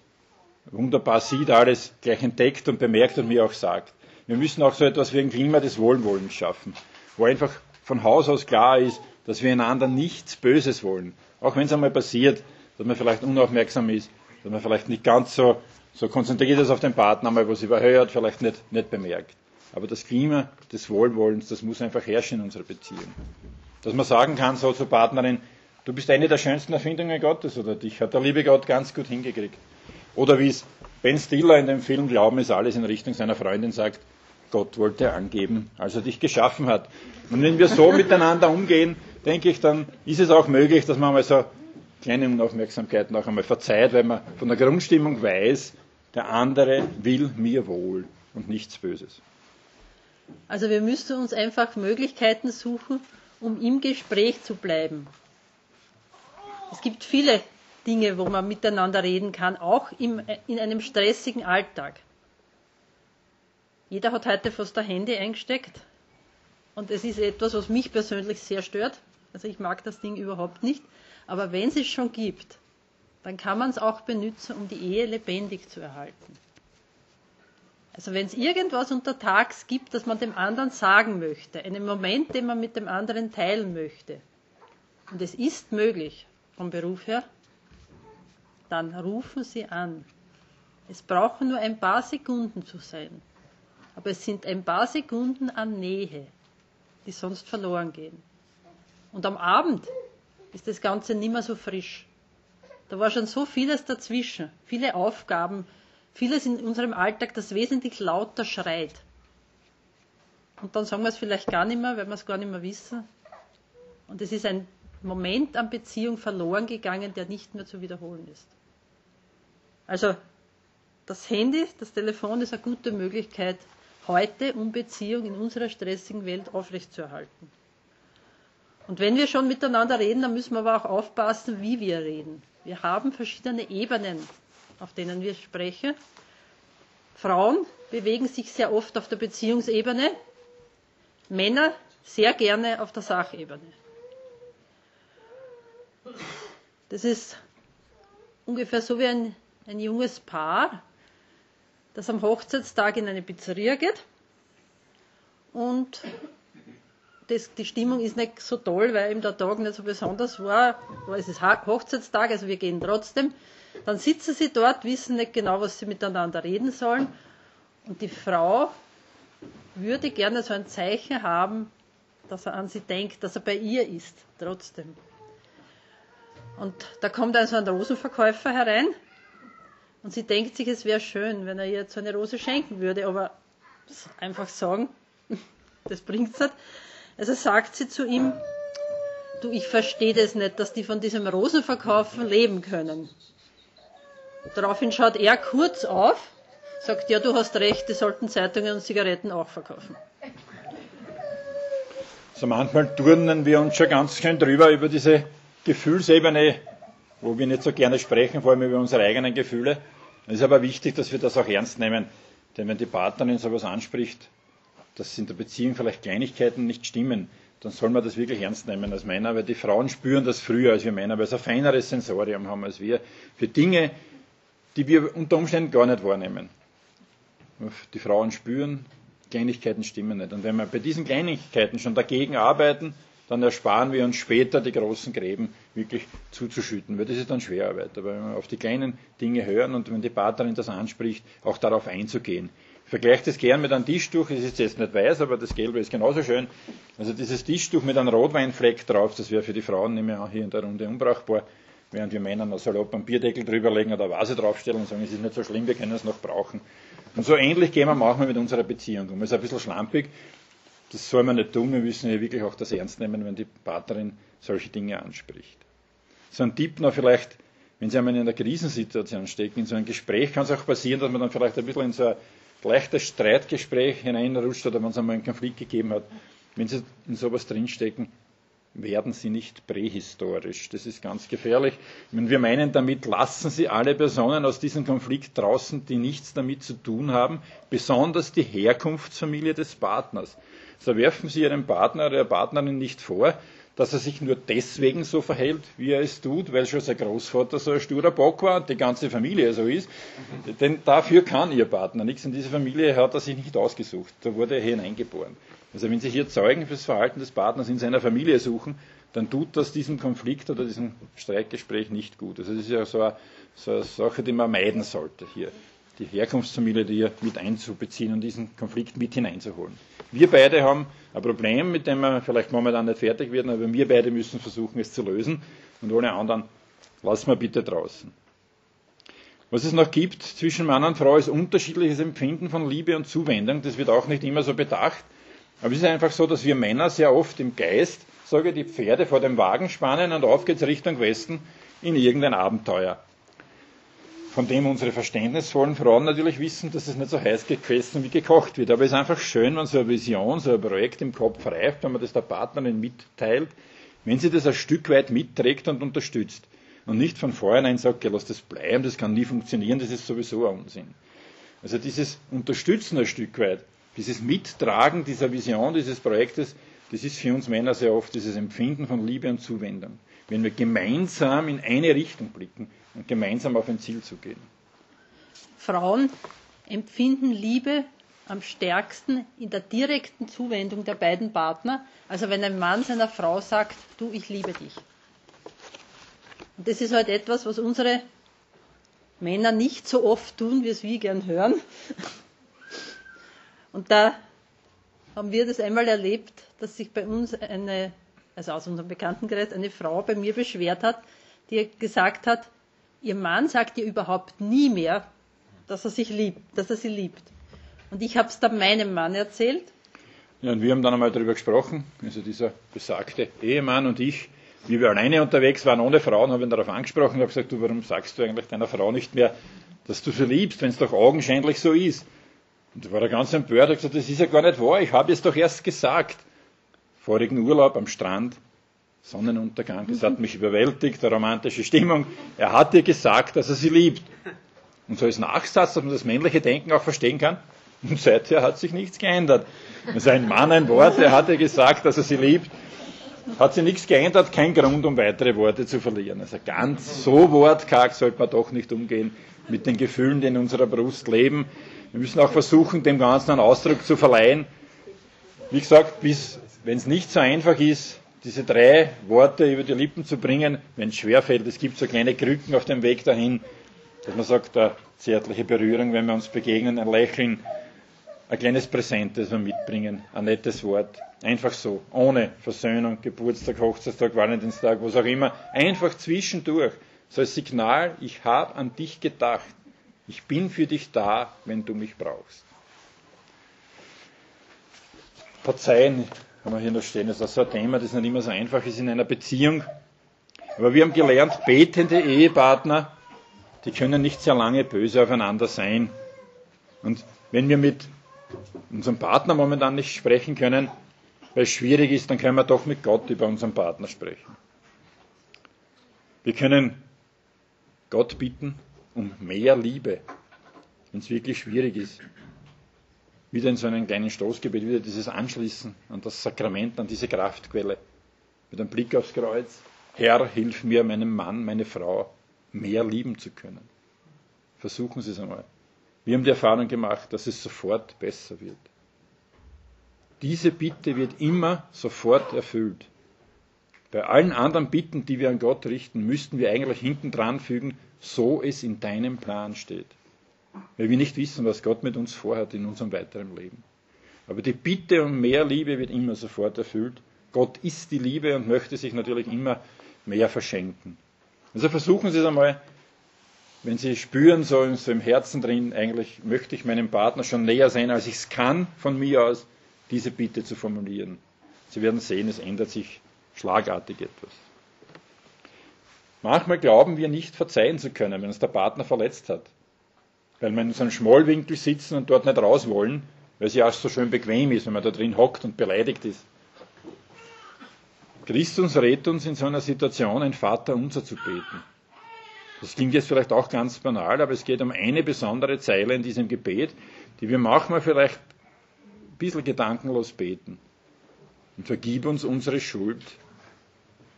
wunderbar sieht, alles gleich entdeckt und bemerkt und mir auch sagt. Wir müssen auch so etwas wie ein Klima des Wohlwollens schaffen, wo einfach von Haus aus klar ist, dass wir einander nichts Böses wollen. Auch wenn es einmal passiert, dass man vielleicht unaufmerksam ist, dass man vielleicht nicht ganz so, so konzentriert ist auf den Partner, mal was überhört, vielleicht nicht, nicht bemerkt. Aber das Klima des Wohlwollens, das muss einfach herrschen in unserer Beziehung. Dass man sagen kann, so zur Partnerin, du bist eine der schönsten Erfindungen Gottes oder dich hat der liebe Gott ganz gut hingekriegt. Oder wie es Ben Stiller in dem Film Glauben ist alles in Richtung seiner Freundin sagt, Gott wollte angeben, als er dich geschaffen hat. Und wenn wir so [laughs] miteinander umgehen, denke ich, dann ist es auch möglich, dass man mal so kleine Unaufmerksamkeiten auch einmal verzeiht, weil man von der Grundstimmung weiß, der andere will mir wohl und nichts Böses. Also wir müssen uns einfach Möglichkeiten suchen, um im Gespräch zu bleiben. Es gibt viele Dinge, wo man miteinander reden kann, auch im, in einem stressigen Alltag. Jeder hat heute fast ein Handy eingesteckt und es ist etwas, was mich persönlich sehr stört. Also ich mag das Ding überhaupt nicht. Aber wenn es es schon gibt, dann kann man es auch benutzen, um die Ehe lebendig zu erhalten. Also wenn es irgendwas untertags gibt, das man dem anderen sagen möchte, einen Moment, den man mit dem anderen teilen möchte, und es ist möglich vom Beruf her, dann rufen Sie an. Es brauchen nur ein paar Sekunden zu sein, aber es sind ein paar Sekunden an Nähe, die sonst verloren gehen. Und am Abend ist das Ganze nicht mehr so frisch. Da war schon so vieles dazwischen, viele Aufgaben, vieles in unserem Alltag, das wesentlich lauter schreit. Und dann sagen wir es vielleicht gar nicht mehr, weil wir es gar nicht mehr wissen. Und es ist ein Moment an Beziehung verloren gegangen, der nicht mehr zu wiederholen ist. Also das Handy, das Telefon ist eine gute Möglichkeit, heute um Beziehung in unserer stressigen Welt aufrechtzuerhalten. Und wenn wir schon miteinander reden, dann müssen wir aber auch aufpassen, wie wir reden. Wir haben verschiedene Ebenen, auf denen wir sprechen. Frauen bewegen sich sehr oft auf der Beziehungsebene, Männer sehr gerne auf der Sachebene. Das ist ungefähr so wie ein, ein junges Paar, das am Hochzeitstag in eine Pizzeria geht und das, die Stimmung ist nicht so toll, weil eben der Tag nicht so besonders war, es ist Hochzeitstag, also wir gehen trotzdem. Dann sitzen sie dort, wissen nicht genau, was sie miteinander reden sollen und die Frau würde gerne so ein Zeichen haben, dass er an sie denkt, dass er bei ihr ist, trotzdem. Und da kommt also ein Rosenverkäufer herein und sie denkt sich, es wäre schön, wenn er ihr jetzt so eine Rose schenken würde, aber einfach sagen, [laughs] das bringt's nicht. Also sagt sie zu ihm, du, ich verstehe das nicht, dass die von diesem Rosenverkaufen leben können. Daraufhin schaut er kurz auf, sagt, ja, du hast recht, die sollten Zeitungen und Zigaretten auch verkaufen. So manchmal turnen wir uns schon ganz schön drüber über diese Gefühlsebene, wo wir nicht so gerne sprechen, vor allem über unsere eigenen Gefühle. Es ist aber wichtig, dass wir das auch ernst nehmen, denn wenn die Partnerin sowas anspricht, dass in der Beziehung vielleicht Kleinigkeiten nicht stimmen, dann soll man das wirklich ernst nehmen als Männer, weil die Frauen spüren das früher als wir Männer, weil sie ein feineres Sensorium haben als wir, für Dinge, die wir unter Umständen gar nicht wahrnehmen. Die Frauen spüren, Kleinigkeiten stimmen nicht. Und wenn wir bei diesen Kleinigkeiten schon dagegen arbeiten, dann ersparen wir uns später die großen Gräben wirklich zuzuschütten, weil das ist dann Schwerarbeit. Aber wenn wir auf die kleinen Dinge hören und wenn die Partnerin das anspricht, auch darauf einzugehen. Ich vergleiche das gern mit einem Tischtuch, es ist jetzt nicht weiß, aber das Gelbe ist genauso schön. Also dieses Tischtuch mit einem Rotweinfleck drauf, das wäre für die Frauen nicht mehr hier in der Runde unbrauchbar, während wir Männer noch salopp einen Bierdeckel drüberlegen oder eine Vase draufstellen und sagen, es ist nicht so schlimm, wir können es noch brauchen. Und so ähnlich gehen wir manchmal mit unserer Beziehung um. Es ist ein bisschen schlampig, das soll man nicht tun. Wir müssen ja wirklich auch das ernst nehmen, wenn die Partnerin solche Dinge anspricht. So ein Tipp noch vielleicht, wenn Sie einmal in einer Krisensituation stecken, in so ein Gespräch kann es auch passieren, dass man dann vielleicht ein bisschen in so ein leichtes Streitgespräch hineinrutscht oder wenn es einmal einen Konflikt gegeben hat. Wenn Sie in sowas drinstecken, werden Sie nicht prähistorisch. Das ist ganz gefährlich. Wenn wir meinen damit, lassen Sie alle Personen aus diesem Konflikt draußen, die nichts damit zu tun haben, besonders die Herkunftsfamilie des Partners. So werfen Sie Ihrem Partner oder Ihrer Partnerin nicht vor, dass er sich nur deswegen so verhält, wie er es tut, weil schon sein Großvater so ein sturer Bock war und die ganze Familie so ist. Denn dafür kann Ihr Partner nichts und diese Familie hat er sich nicht ausgesucht. Da wurde er hineingeboren. Also wenn Sie hier Zeugen fürs Verhalten des Partners in seiner Familie suchen, dann tut das diesem Konflikt oder diesem Streitgespräch nicht gut. Also das ist ja so eine, so eine Sache, die man meiden sollte hier die Herkunftsfamilie hier mit einzubeziehen und diesen Konflikt mit hineinzuholen. Wir beide haben ein Problem, mit dem wir vielleicht momentan nicht fertig werden, aber wir beide müssen versuchen, es zu lösen und alle anderen lassen wir bitte draußen. Was es noch gibt zwischen Mann und Frau ist unterschiedliches Empfinden von Liebe und Zuwendung. Das wird auch nicht immer so bedacht. Aber es ist einfach so, dass wir Männer sehr oft im Geist, sage die Pferde vor dem Wagen spannen und auf geht's Richtung Westen in irgendein Abenteuer von dem unsere verständnisvollen Frauen natürlich wissen, dass es nicht so heiß gegessen wie gekocht wird. Aber es ist einfach schön, wenn so eine Vision, so ein Projekt im Kopf reift, wenn man das der Partnerin mitteilt, wenn sie das ein Stück weit mitträgt und unterstützt. Und nicht von vornherein sagt, ja, lass das bleiben, das kann nie funktionieren, das ist sowieso ein Unsinn. Also dieses Unterstützen ein Stück weit, dieses Mittragen dieser Vision, dieses Projektes, das ist für uns Männer sehr oft dieses Empfinden von Liebe und Zuwendung. Wenn wir gemeinsam in eine Richtung blicken, und gemeinsam auf ein Ziel zu gehen. Frauen empfinden Liebe am stärksten in der direkten Zuwendung der beiden Partner. Also wenn ein Mann seiner Frau sagt, du, ich liebe dich. Und das ist halt etwas, was unsere Männer nicht so oft tun, wie es wir gern hören. Und da haben wir das einmal erlebt, dass sich bei uns eine, also aus unserem Bekanntenkreis, eine Frau bei mir beschwert hat, die gesagt hat, Ihr Mann sagt ihr überhaupt nie mehr, dass er sich liebt, dass er sie liebt. Und ich habe es dann meinem Mann erzählt. Ja, und wir haben dann einmal darüber gesprochen, also dieser besagte Ehemann und ich, wie wir alleine unterwegs waren, ohne Frauen, haben ihn darauf angesprochen und habe gesagt, du, warum sagst du eigentlich deiner Frau nicht mehr, dass du sie liebst, wenn es doch augenscheinlich so ist? Und da war er ganz empört und gesagt, das ist ja gar nicht wahr, ich habe es doch erst gesagt. Vorigen Urlaub am Strand, Sonnenuntergang, das hat mich überwältigt, der romantische Stimmung. Er hat ihr gesagt, dass er sie liebt. Und so als Nachsatz, dass man das männliche Denken auch verstehen kann, und seither hat sich nichts geändert. Das ist ein Mann ein Wort, er hat ihr gesagt, dass er sie liebt. Hat sich nichts geändert, kein Grund, um weitere Worte zu verlieren. Also ganz so wortkarg sollte man doch nicht umgehen mit den Gefühlen, die in unserer Brust leben. Wir müssen auch versuchen, dem Ganzen einen Ausdruck zu verleihen. Wie gesagt, wenn es nicht so einfach ist, diese drei Worte über die Lippen zu bringen, wenn es schwerfällt, es gibt so kleine Krücken auf dem Weg dahin, dass man sagt, eine zärtliche Berührung, wenn wir uns begegnen, ein Lächeln, ein kleines Präsent, das wir mitbringen, ein nettes Wort. Einfach so, ohne Versöhnung, Geburtstag, Hochzeitstag, Valentinstag, was auch immer. Einfach zwischendurch, so als Signal, ich habe an dich gedacht. Ich bin für dich da, wenn du mich brauchst. Verzeihen, haben wir hier noch stehen, das ist so ein Thema, das nicht immer so einfach ist in einer Beziehung. Aber wir haben gelernt, betende Ehepartner, die können nicht sehr lange böse aufeinander sein. Und wenn wir mit unserem Partner momentan nicht sprechen können, weil es schwierig ist, dann können wir doch mit Gott über unseren Partner sprechen. Wir können Gott bitten um mehr Liebe, wenn es wirklich schwierig ist. Wieder in so einem kleinen Stoßgebet, wieder dieses Anschließen an das Sakrament, an diese Kraftquelle. Mit einem Blick aufs Kreuz. Herr, hilf mir, meinem Mann, meine Frau mehr lieben zu können. Versuchen Sie es einmal. Wir haben die Erfahrung gemacht, dass es sofort besser wird. Diese Bitte wird immer sofort erfüllt. Bei allen anderen Bitten, die wir an Gott richten, müssten wir eigentlich hinten dran fügen, so es in deinem Plan steht. Weil wir nicht wissen, was Gott mit uns vorhat in unserem weiteren Leben. Aber die Bitte um mehr Liebe wird immer sofort erfüllt. Gott ist die Liebe und möchte sich natürlich immer mehr verschenken. Also versuchen Sie es einmal, wenn Sie spüren, so, so im Herzen drin, eigentlich möchte ich meinem Partner schon näher sein, als ich es kann, von mir aus, diese Bitte zu formulieren. Sie werden sehen, es ändert sich schlagartig etwas. Manchmal glauben wir nicht verzeihen zu können, wenn uns der Partner verletzt hat. Weil wir in so einem Schmollwinkel sitzen und dort nicht raus wollen, weil es ja auch so schön bequem ist, wenn man da drin hockt und beleidigt ist. Christus rät uns in so einer Situation, ein Vater unser zu beten. Das klingt jetzt vielleicht auch ganz banal, aber es geht um eine besondere Zeile in diesem Gebet, die wir manchmal vielleicht ein bisschen gedankenlos beten. Und vergib uns unsere Schuld,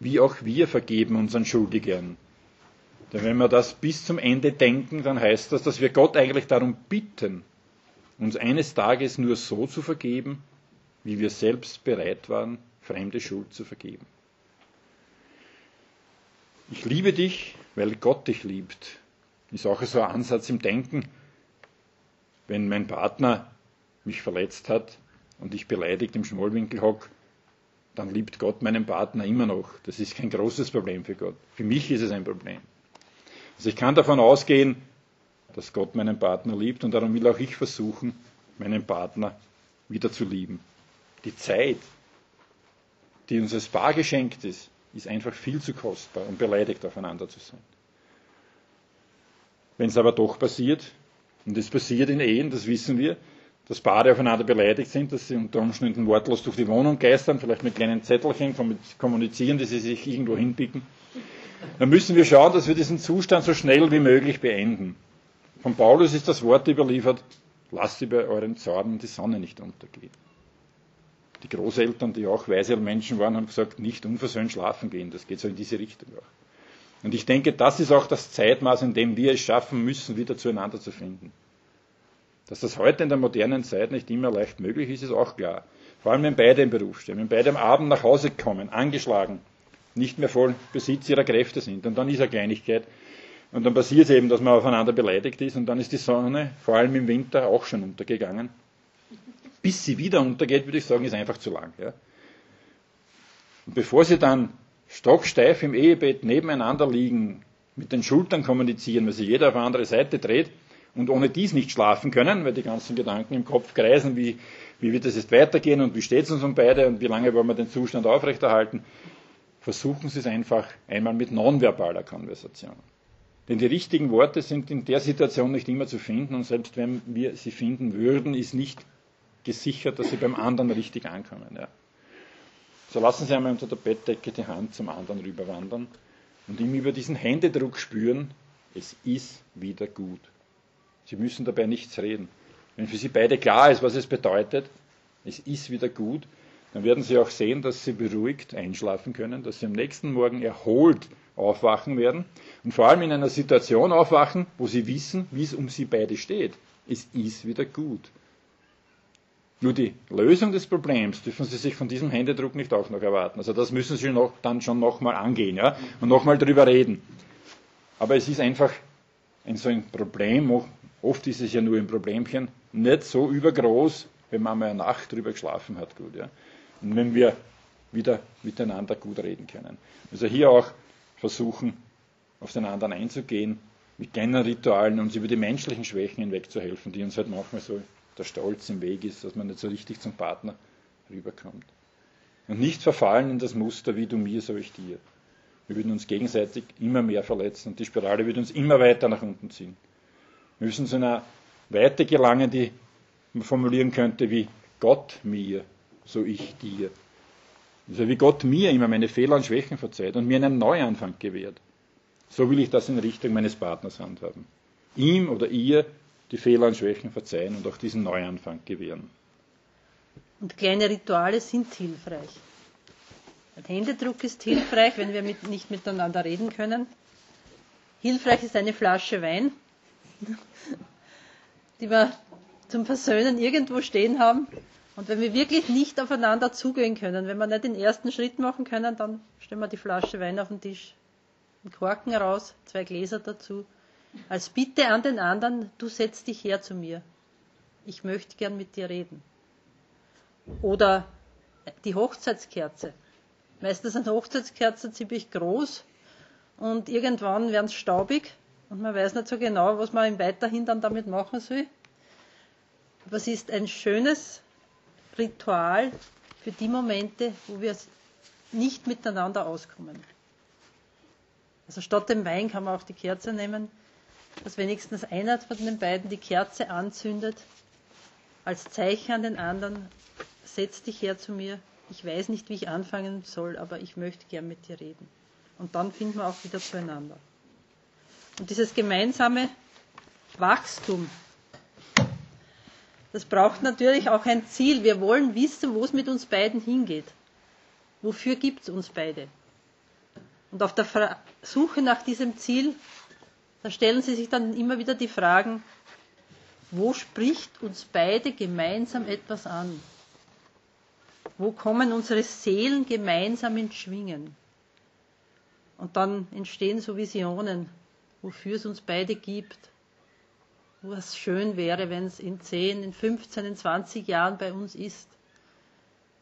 wie auch wir vergeben unseren Schuldigern. Denn wenn wir das bis zum Ende denken, dann heißt das, dass wir Gott eigentlich darum bitten, uns eines Tages nur so zu vergeben, wie wir selbst bereit waren, fremde Schuld zu vergeben. Ich liebe dich, weil Gott dich liebt. Ist auch so ein Ansatz im Denken. Wenn mein Partner mich verletzt hat und ich beleidigt im Schmollwinkel hock, dann liebt Gott meinen Partner immer noch. Das ist kein großes Problem für Gott. Für mich ist es ein Problem. Also ich kann davon ausgehen, dass Gott meinen Partner liebt und darum will auch ich versuchen, meinen Partner wieder zu lieben. Die Zeit, die uns als Paar geschenkt ist, ist einfach viel zu kostbar, um beleidigt aufeinander zu sein. Wenn es aber doch passiert, und es passiert in Ehen, das wissen wir, dass Paare aufeinander beleidigt sind, dass sie unter Umständen wortlos durch die Wohnung geistern, vielleicht mit kleinen Zettelchen kommunizieren, die sie sich irgendwo hinpicken, dann müssen wir schauen, dass wir diesen Zustand so schnell wie möglich beenden. Von Paulus ist das Wort überliefert, lasst über euren Zorn die Sonne nicht untergehen die Großeltern, die auch weise Menschen waren, haben gesagt, nicht unversöhnt schlafen gehen. Das geht so in diese Richtung auch. Und ich denke, das ist auch das Zeitmaß, in dem wir es schaffen müssen, wieder zueinander zu finden. Dass das heute in der modernen Zeit nicht immer leicht möglich ist, ist auch klar. Vor allem, wenn beide im Beruf stehen, wenn beide am Abend nach Hause kommen, angeschlagen, nicht mehr voll Besitz ihrer Kräfte sind. Und dann ist eine Kleinigkeit. Und dann passiert es eben, dass man aufeinander beleidigt ist und dann ist die Sonne, vor allem im Winter, auch schon untergegangen bis sie wieder untergeht, würde ich sagen, ist einfach zu lang. Ja. Und bevor sie dann stocksteif im Ehebett nebeneinander liegen, mit den Schultern kommunizieren, weil sich jeder auf eine andere Seite dreht und ohne dies nicht schlafen können, weil die ganzen Gedanken im Kopf kreisen, wie, wie wird es jetzt weitergehen und wie steht es uns um beide und wie lange wollen wir den Zustand aufrechterhalten, versuchen Sie es einfach einmal mit nonverbaler Konversation. Denn die richtigen Worte sind in der Situation nicht immer zu finden und selbst wenn wir sie finden würden, ist nicht gesichert, dass sie beim anderen richtig ankommen. Ja. So lassen Sie einmal unter der Bettdecke die Hand zum anderen rüberwandern und ihm über diesen Händedruck spüren, es ist wieder gut. Sie müssen dabei nichts reden. Wenn für Sie beide klar ist, was es bedeutet, es ist wieder gut, dann werden Sie auch sehen, dass Sie beruhigt einschlafen können, dass Sie am nächsten Morgen erholt aufwachen werden und vor allem in einer Situation aufwachen, wo Sie wissen, wie es um Sie beide steht. Es ist wieder gut. Nur die Lösung des Problems dürfen Sie sich von diesem Händedruck nicht auch noch erwarten. Also das müssen Sie noch, dann schon nochmal angehen ja? und nochmal drüber reden. Aber es ist einfach ein so ein Problem, oft ist es ja nur ein Problemchen, nicht so übergroß, wenn man mal eine Nacht drüber geschlafen hat. Gut, ja? Und wenn wir wieder miteinander gut reden können. Also hier auch versuchen, auf den anderen einzugehen, mit kleinen Ritualen uns über die menschlichen Schwächen hinwegzuhelfen, die uns halt manchmal so der Stolz im Weg ist, dass man nicht so richtig zum Partner rüberkommt. Und nicht verfallen in das Muster, wie du mir, so ich dir. Wir würden uns gegenseitig immer mehr verletzen und die Spirale würde uns immer weiter nach unten ziehen. Wir müssen zu einer Weite gelangen, die man formulieren könnte wie Gott mir, so ich dir. Also wie Gott mir immer meine Fehler und Schwächen verzeiht und mir einen Neuanfang gewährt. So will ich das in Richtung meines Partners handhaben. Ihm oder ihr die Fehler und Schwächen verzeihen und auch diesen Neuanfang gewähren. Und kleine Rituale sind hilfreich. Ein Händedruck ist hilfreich, wenn wir mit, nicht miteinander reden können. Hilfreich ist eine Flasche Wein, [laughs] die wir zum Versöhnen irgendwo stehen haben. Und wenn wir wirklich nicht aufeinander zugehen können, wenn wir nicht den ersten Schritt machen können, dann stellen wir die Flasche Wein auf den Tisch, einen Korken raus, zwei Gläser dazu, als Bitte an den anderen, du setz dich her zu mir. Ich möchte gern mit dir reden. Oder die Hochzeitskerze. Meistens sind Hochzeitskerzen ziemlich groß und irgendwann werden sie staubig und man weiß nicht so genau, was man weiterhin dann damit machen soll. Aber es ist ein schönes Ritual für die Momente, wo wir nicht miteinander auskommen. Also statt dem Wein kann man auch die Kerze nehmen, dass wenigstens einer von den beiden die Kerze anzündet, als Zeichen an den anderen, setz dich her zu mir, ich weiß nicht, wie ich anfangen soll, aber ich möchte gern mit dir reden. Und dann finden wir auch wieder zueinander. Und dieses gemeinsame Wachstum, das braucht natürlich auch ein Ziel. Wir wollen wissen, wo es mit uns beiden hingeht. Wofür gibt es uns beide? Und auf der Suche nach diesem Ziel, da stellen Sie sich dann immer wieder die Fragen, wo spricht uns beide gemeinsam etwas an? Wo kommen unsere Seelen gemeinsam ins Schwingen? Und dann entstehen so Visionen, wofür es uns beide gibt, was schön wäre, wenn es in 10, in 15, in 20 Jahren bei uns ist.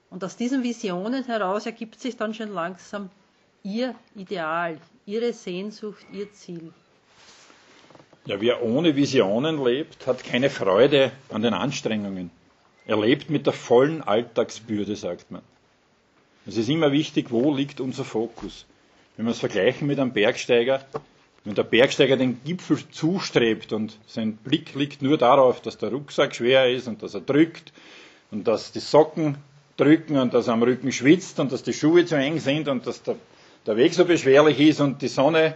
Und aus diesen Visionen heraus ergibt sich dann schon langsam Ihr Ideal, Ihre Sehnsucht, Ihr Ziel. Ja, wer ohne Visionen lebt, hat keine Freude an den Anstrengungen. Er lebt mit der vollen Alltagsbürde, sagt man. Es ist immer wichtig, wo liegt unser Fokus. Wenn wir es vergleichen mit einem Bergsteiger, wenn der Bergsteiger den Gipfel zustrebt und sein Blick liegt nur darauf, dass der Rucksack schwer ist und dass er drückt und dass die Socken drücken und dass er am Rücken schwitzt und dass die Schuhe zu eng sind und dass der, der Weg so beschwerlich ist und die Sonne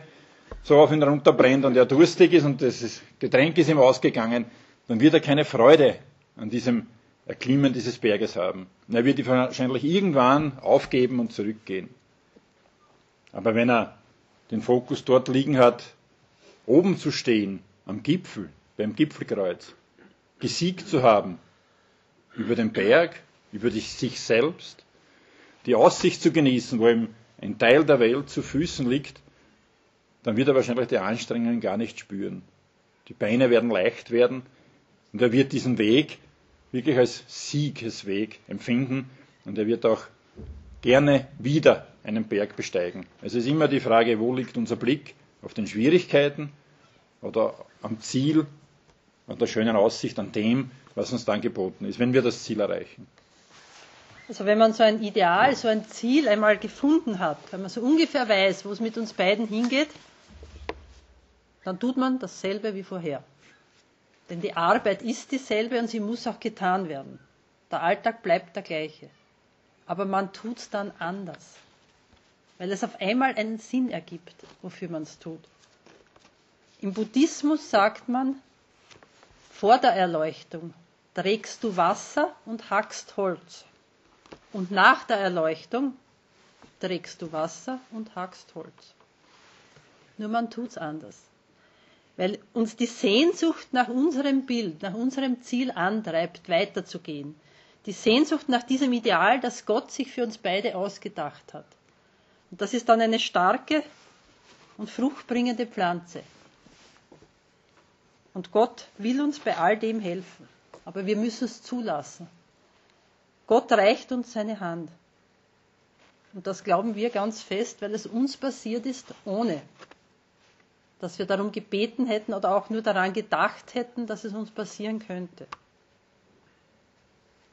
so auf ihn runterbrennt und er durstig ist und das Getränk ist ihm ausgegangen, dann wird er keine Freude an diesem Erklimmen dieses Berges haben. Und er wird wahrscheinlich irgendwann aufgeben und zurückgehen. Aber wenn er den Fokus dort liegen hat, oben zu stehen, am Gipfel, beim Gipfelkreuz, gesiegt zu haben über den Berg, über sich selbst, die Aussicht zu genießen, wo ihm ein Teil der Welt zu Füßen liegt, dann wird er wahrscheinlich die Anstrengungen gar nicht spüren. Die Beine werden leicht werden und er wird diesen Weg wirklich als Siegesweg empfinden und er wird auch gerne wieder einen Berg besteigen. Es ist immer die Frage, wo liegt unser Blick? Auf den Schwierigkeiten oder am Ziel, und der schönen Aussicht an dem, was uns dann geboten ist, wenn wir das Ziel erreichen. Also wenn man so ein Ideal, so ein Ziel einmal gefunden hat, wenn man so ungefähr weiß, wo es mit uns beiden hingeht, dann tut man dasselbe wie vorher. Denn die Arbeit ist dieselbe und sie muss auch getan werden. Der Alltag bleibt der gleiche. Aber man tut es dann anders. Weil es auf einmal einen Sinn ergibt, wofür man es tut. Im Buddhismus sagt man, vor der Erleuchtung trägst du Wasser und hackst Holz. Und nach der Erleuchtung trägst du Wasser und hackst Holz. Nur man tut es anders. Weil uns die Sehnsucht nach unserem Bild, nach unserem Ziel antreibt, weiterzugehen. Die Sehnsucht nach diesem Ideal, das Gott sich für uns beide ausgedacht hat. Und das ist dann eine starke und fruchtbringende Pflanze. Und Gott will uns bei all dem helfen. Aber wir müssen es zulassen. Gott reicht uns seine Hand. Und das glauben wir ganz fest, weil es uns passiert ist, ohne dass wir darum gebeten hätten oder auch nur daran gedacht hätten, dass es uns passieren könnte.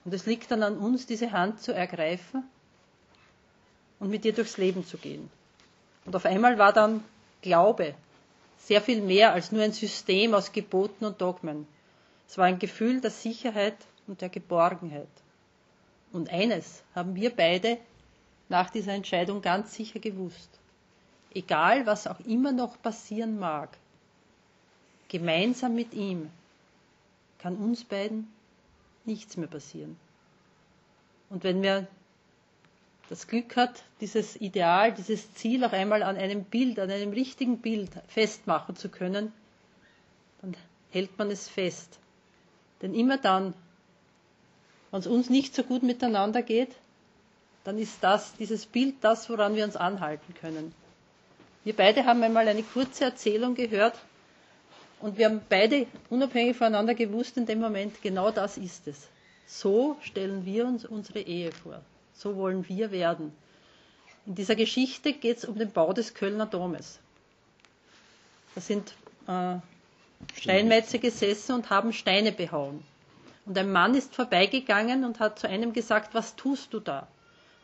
Und es liegt dann an uns, diese Hand zu ergreifen und mit ihr durchs Leben zu gehen. Und auf einmal war dann Glaube sehr viel mehr als nur ein System aus Geboten und Dogmen. Es war ein Gefühl der Sicherheit und der Geborgenheit. Und eines haben wir beide nach dieser Entscheidung ganz sicher gewusst. Egal, was auch immer noch passieren mag, gemeinsam mit ihm kann uns beiden nichts mehr passieren. Und wenn wir das Glück hat, dieses Ideal, dieses Ziel auch einmal an einem Bild, an einem richtigen Bild festmachen zu können, dann hält man es fest. Denn immer dann, wenn es uns nicht so gut miteinander geht, dann ist das, dieses Bild das, woran wir uns anhalten können. Wir beide haben einmal eine kurze Erzählung gehört und wir haben beide unabhängig voneinander gewusst in dem Moment, genau das ist es. So stellen wir uns unsere Ehe vor. So wollen wir werden. In dieser Geschichte geht es um den Bau des Kölner Domes. Da sind äh, Steinmetze gesessen und haben Steine behauen. Und ein Mann ist vorbeigegangen und hat zu einem gesagt, was tust du da?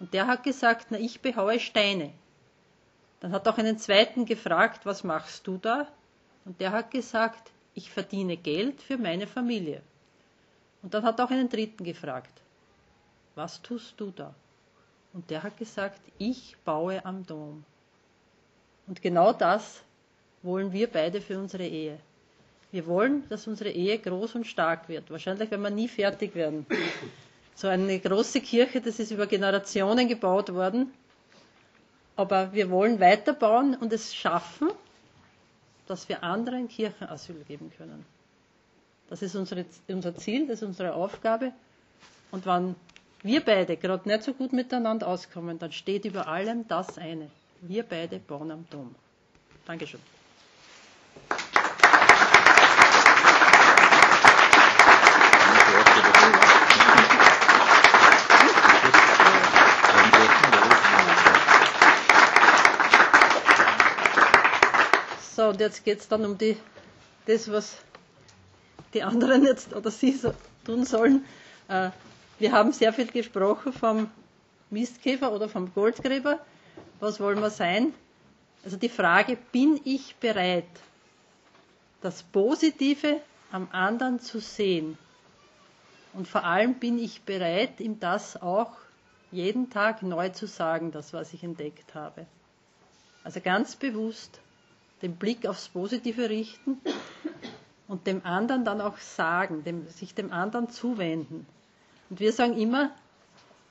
Und der hat gesagt, na, ich behaue Steine. Dann hat auch einen zweiten gefragt, was machst du da? Und der hat gesagt, ich verdiene Geld für meine Familie. Und dann hat auch einen dritten gefragt, was tust du da? Und der hat gesagt, ich baue am Dom. Und genau das wollen wir beide für unsere Ehe. Wir wollen, dass unsere Ehe groß und stark wird. Wahrscheinlich werden wir nie fertig werden. So eine große Kirche, das ist über Generationen gebaut worden. Aber wir wollen weiterbauen und es schaffen, dass wir anderen Kirchen Asyl geben können. Das ist unsere, unser Ziel, das ist unsere Aufgabe. Und wenn wir beide gerade nicht so gut miteinander auskommen, dann steht über allem das eine. Wir beide bauen am Dom. Dankeschön. So, und jetzt geht es dann um die, das, was die anderen jetzt oder Sie so tun sollen. Äh, wir haben sehr viel gesprochen vom Mistkäfer oder vom Goldgräber. Was wollen wir sein? Also die Frage, bin ich bereit, das Positive am anderen zu sehen? Und vor allem bin ich bereit, ihm das auch jeden Tag neu zu sagen, das, was ich entdeckt habe. Also ganz bewusst den Blick aufs Positive richten und dem anderen dann auch sagen, dem, sich dem anderen zuwenden. Und wir sagen immer,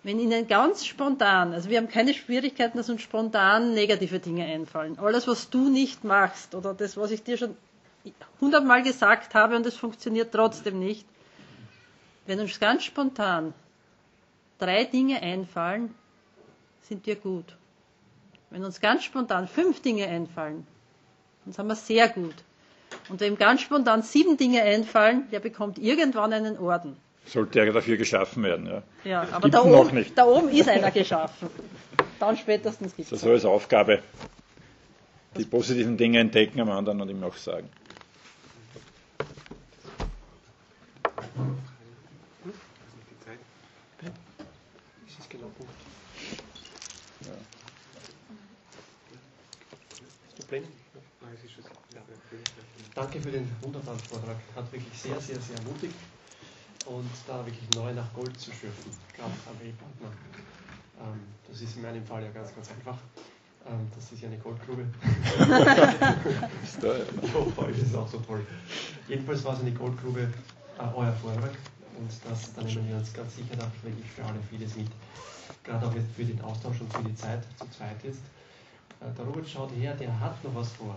wenn Ihnen ganz spontan, also wir haben keine Schwierigkeiten, dass uns spontan negative Dinge einfallen. Alles, was du nicht machst oder das, was ich dir schon hundertmal gesagt habe und es funktioniert trotzdem nicht. Wenn uns ganz spontan drei Dinge einfallen, sind wir gut. Wenn uns ganz spontan fünf Dinge einfallen, dann sind wir sehr gut. Und wenn ganz spontan sieben Dinge einfallen, der bekommt irgendwann einen Orden. Sollte er dafür geschaffen werden, ja. Ja, aber da oben, nicht. da oben ist einer geschaffen. Dann spätestens gibt es. Das ist als Aufgabe. Die positiven Dinge entdecken am anderen und ihm auch sagen. Danke für den wunderbaren Vortrag. Hat wirklich sehr, sehr, sehr ermutigt und da wirklich neu nach Gold zu schürfen, gerade am Ehepartner. Ähm, das ist in meinem Fall ja ganz, ganz einfach. Ähm, das ist ja eine Goldgrube. Ich hoffe, euch ist es [laughs] auch so toll. Jedenfalls war es eine Goldgrube, äh, euer Vortrag. Und das, da nehmen wir uns ganz sicher da wirklich für alle vieles mit. Gerade auch jetzt für den Austausch und für die Zeit zu zweit jetzt. Äh, der Robert schaut her, der hat noch was vor.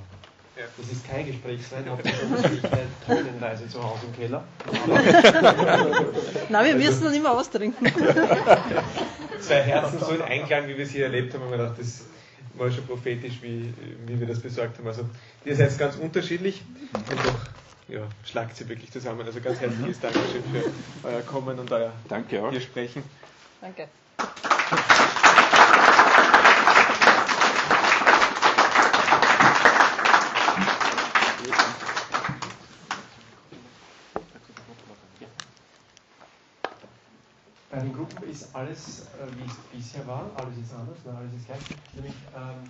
Ja. Das ist kein Gespräch sein, aber das ist eine [laughs] Tonnenreise zu Hause im Keller. Na, wir müssen dann immer austrinken. [laughs] Zwei Herzen so in Einklang, wie wir es hier erlebt haben, haben wir gedacht, das war schon prophetisch, wie, wie wir das besorgt haben. Also, ihr seid ganz unterschiedlich und doch ja, schlagt sie wirklich zusammen. Also ganz herzliches Dankeschön für euer Kommen und euer Danke auch. hier Sprechen. Danke. Ist alles, äh, wie es bisher war, alles ist anders, nein, alles ist gleich. Nämlich, ähm,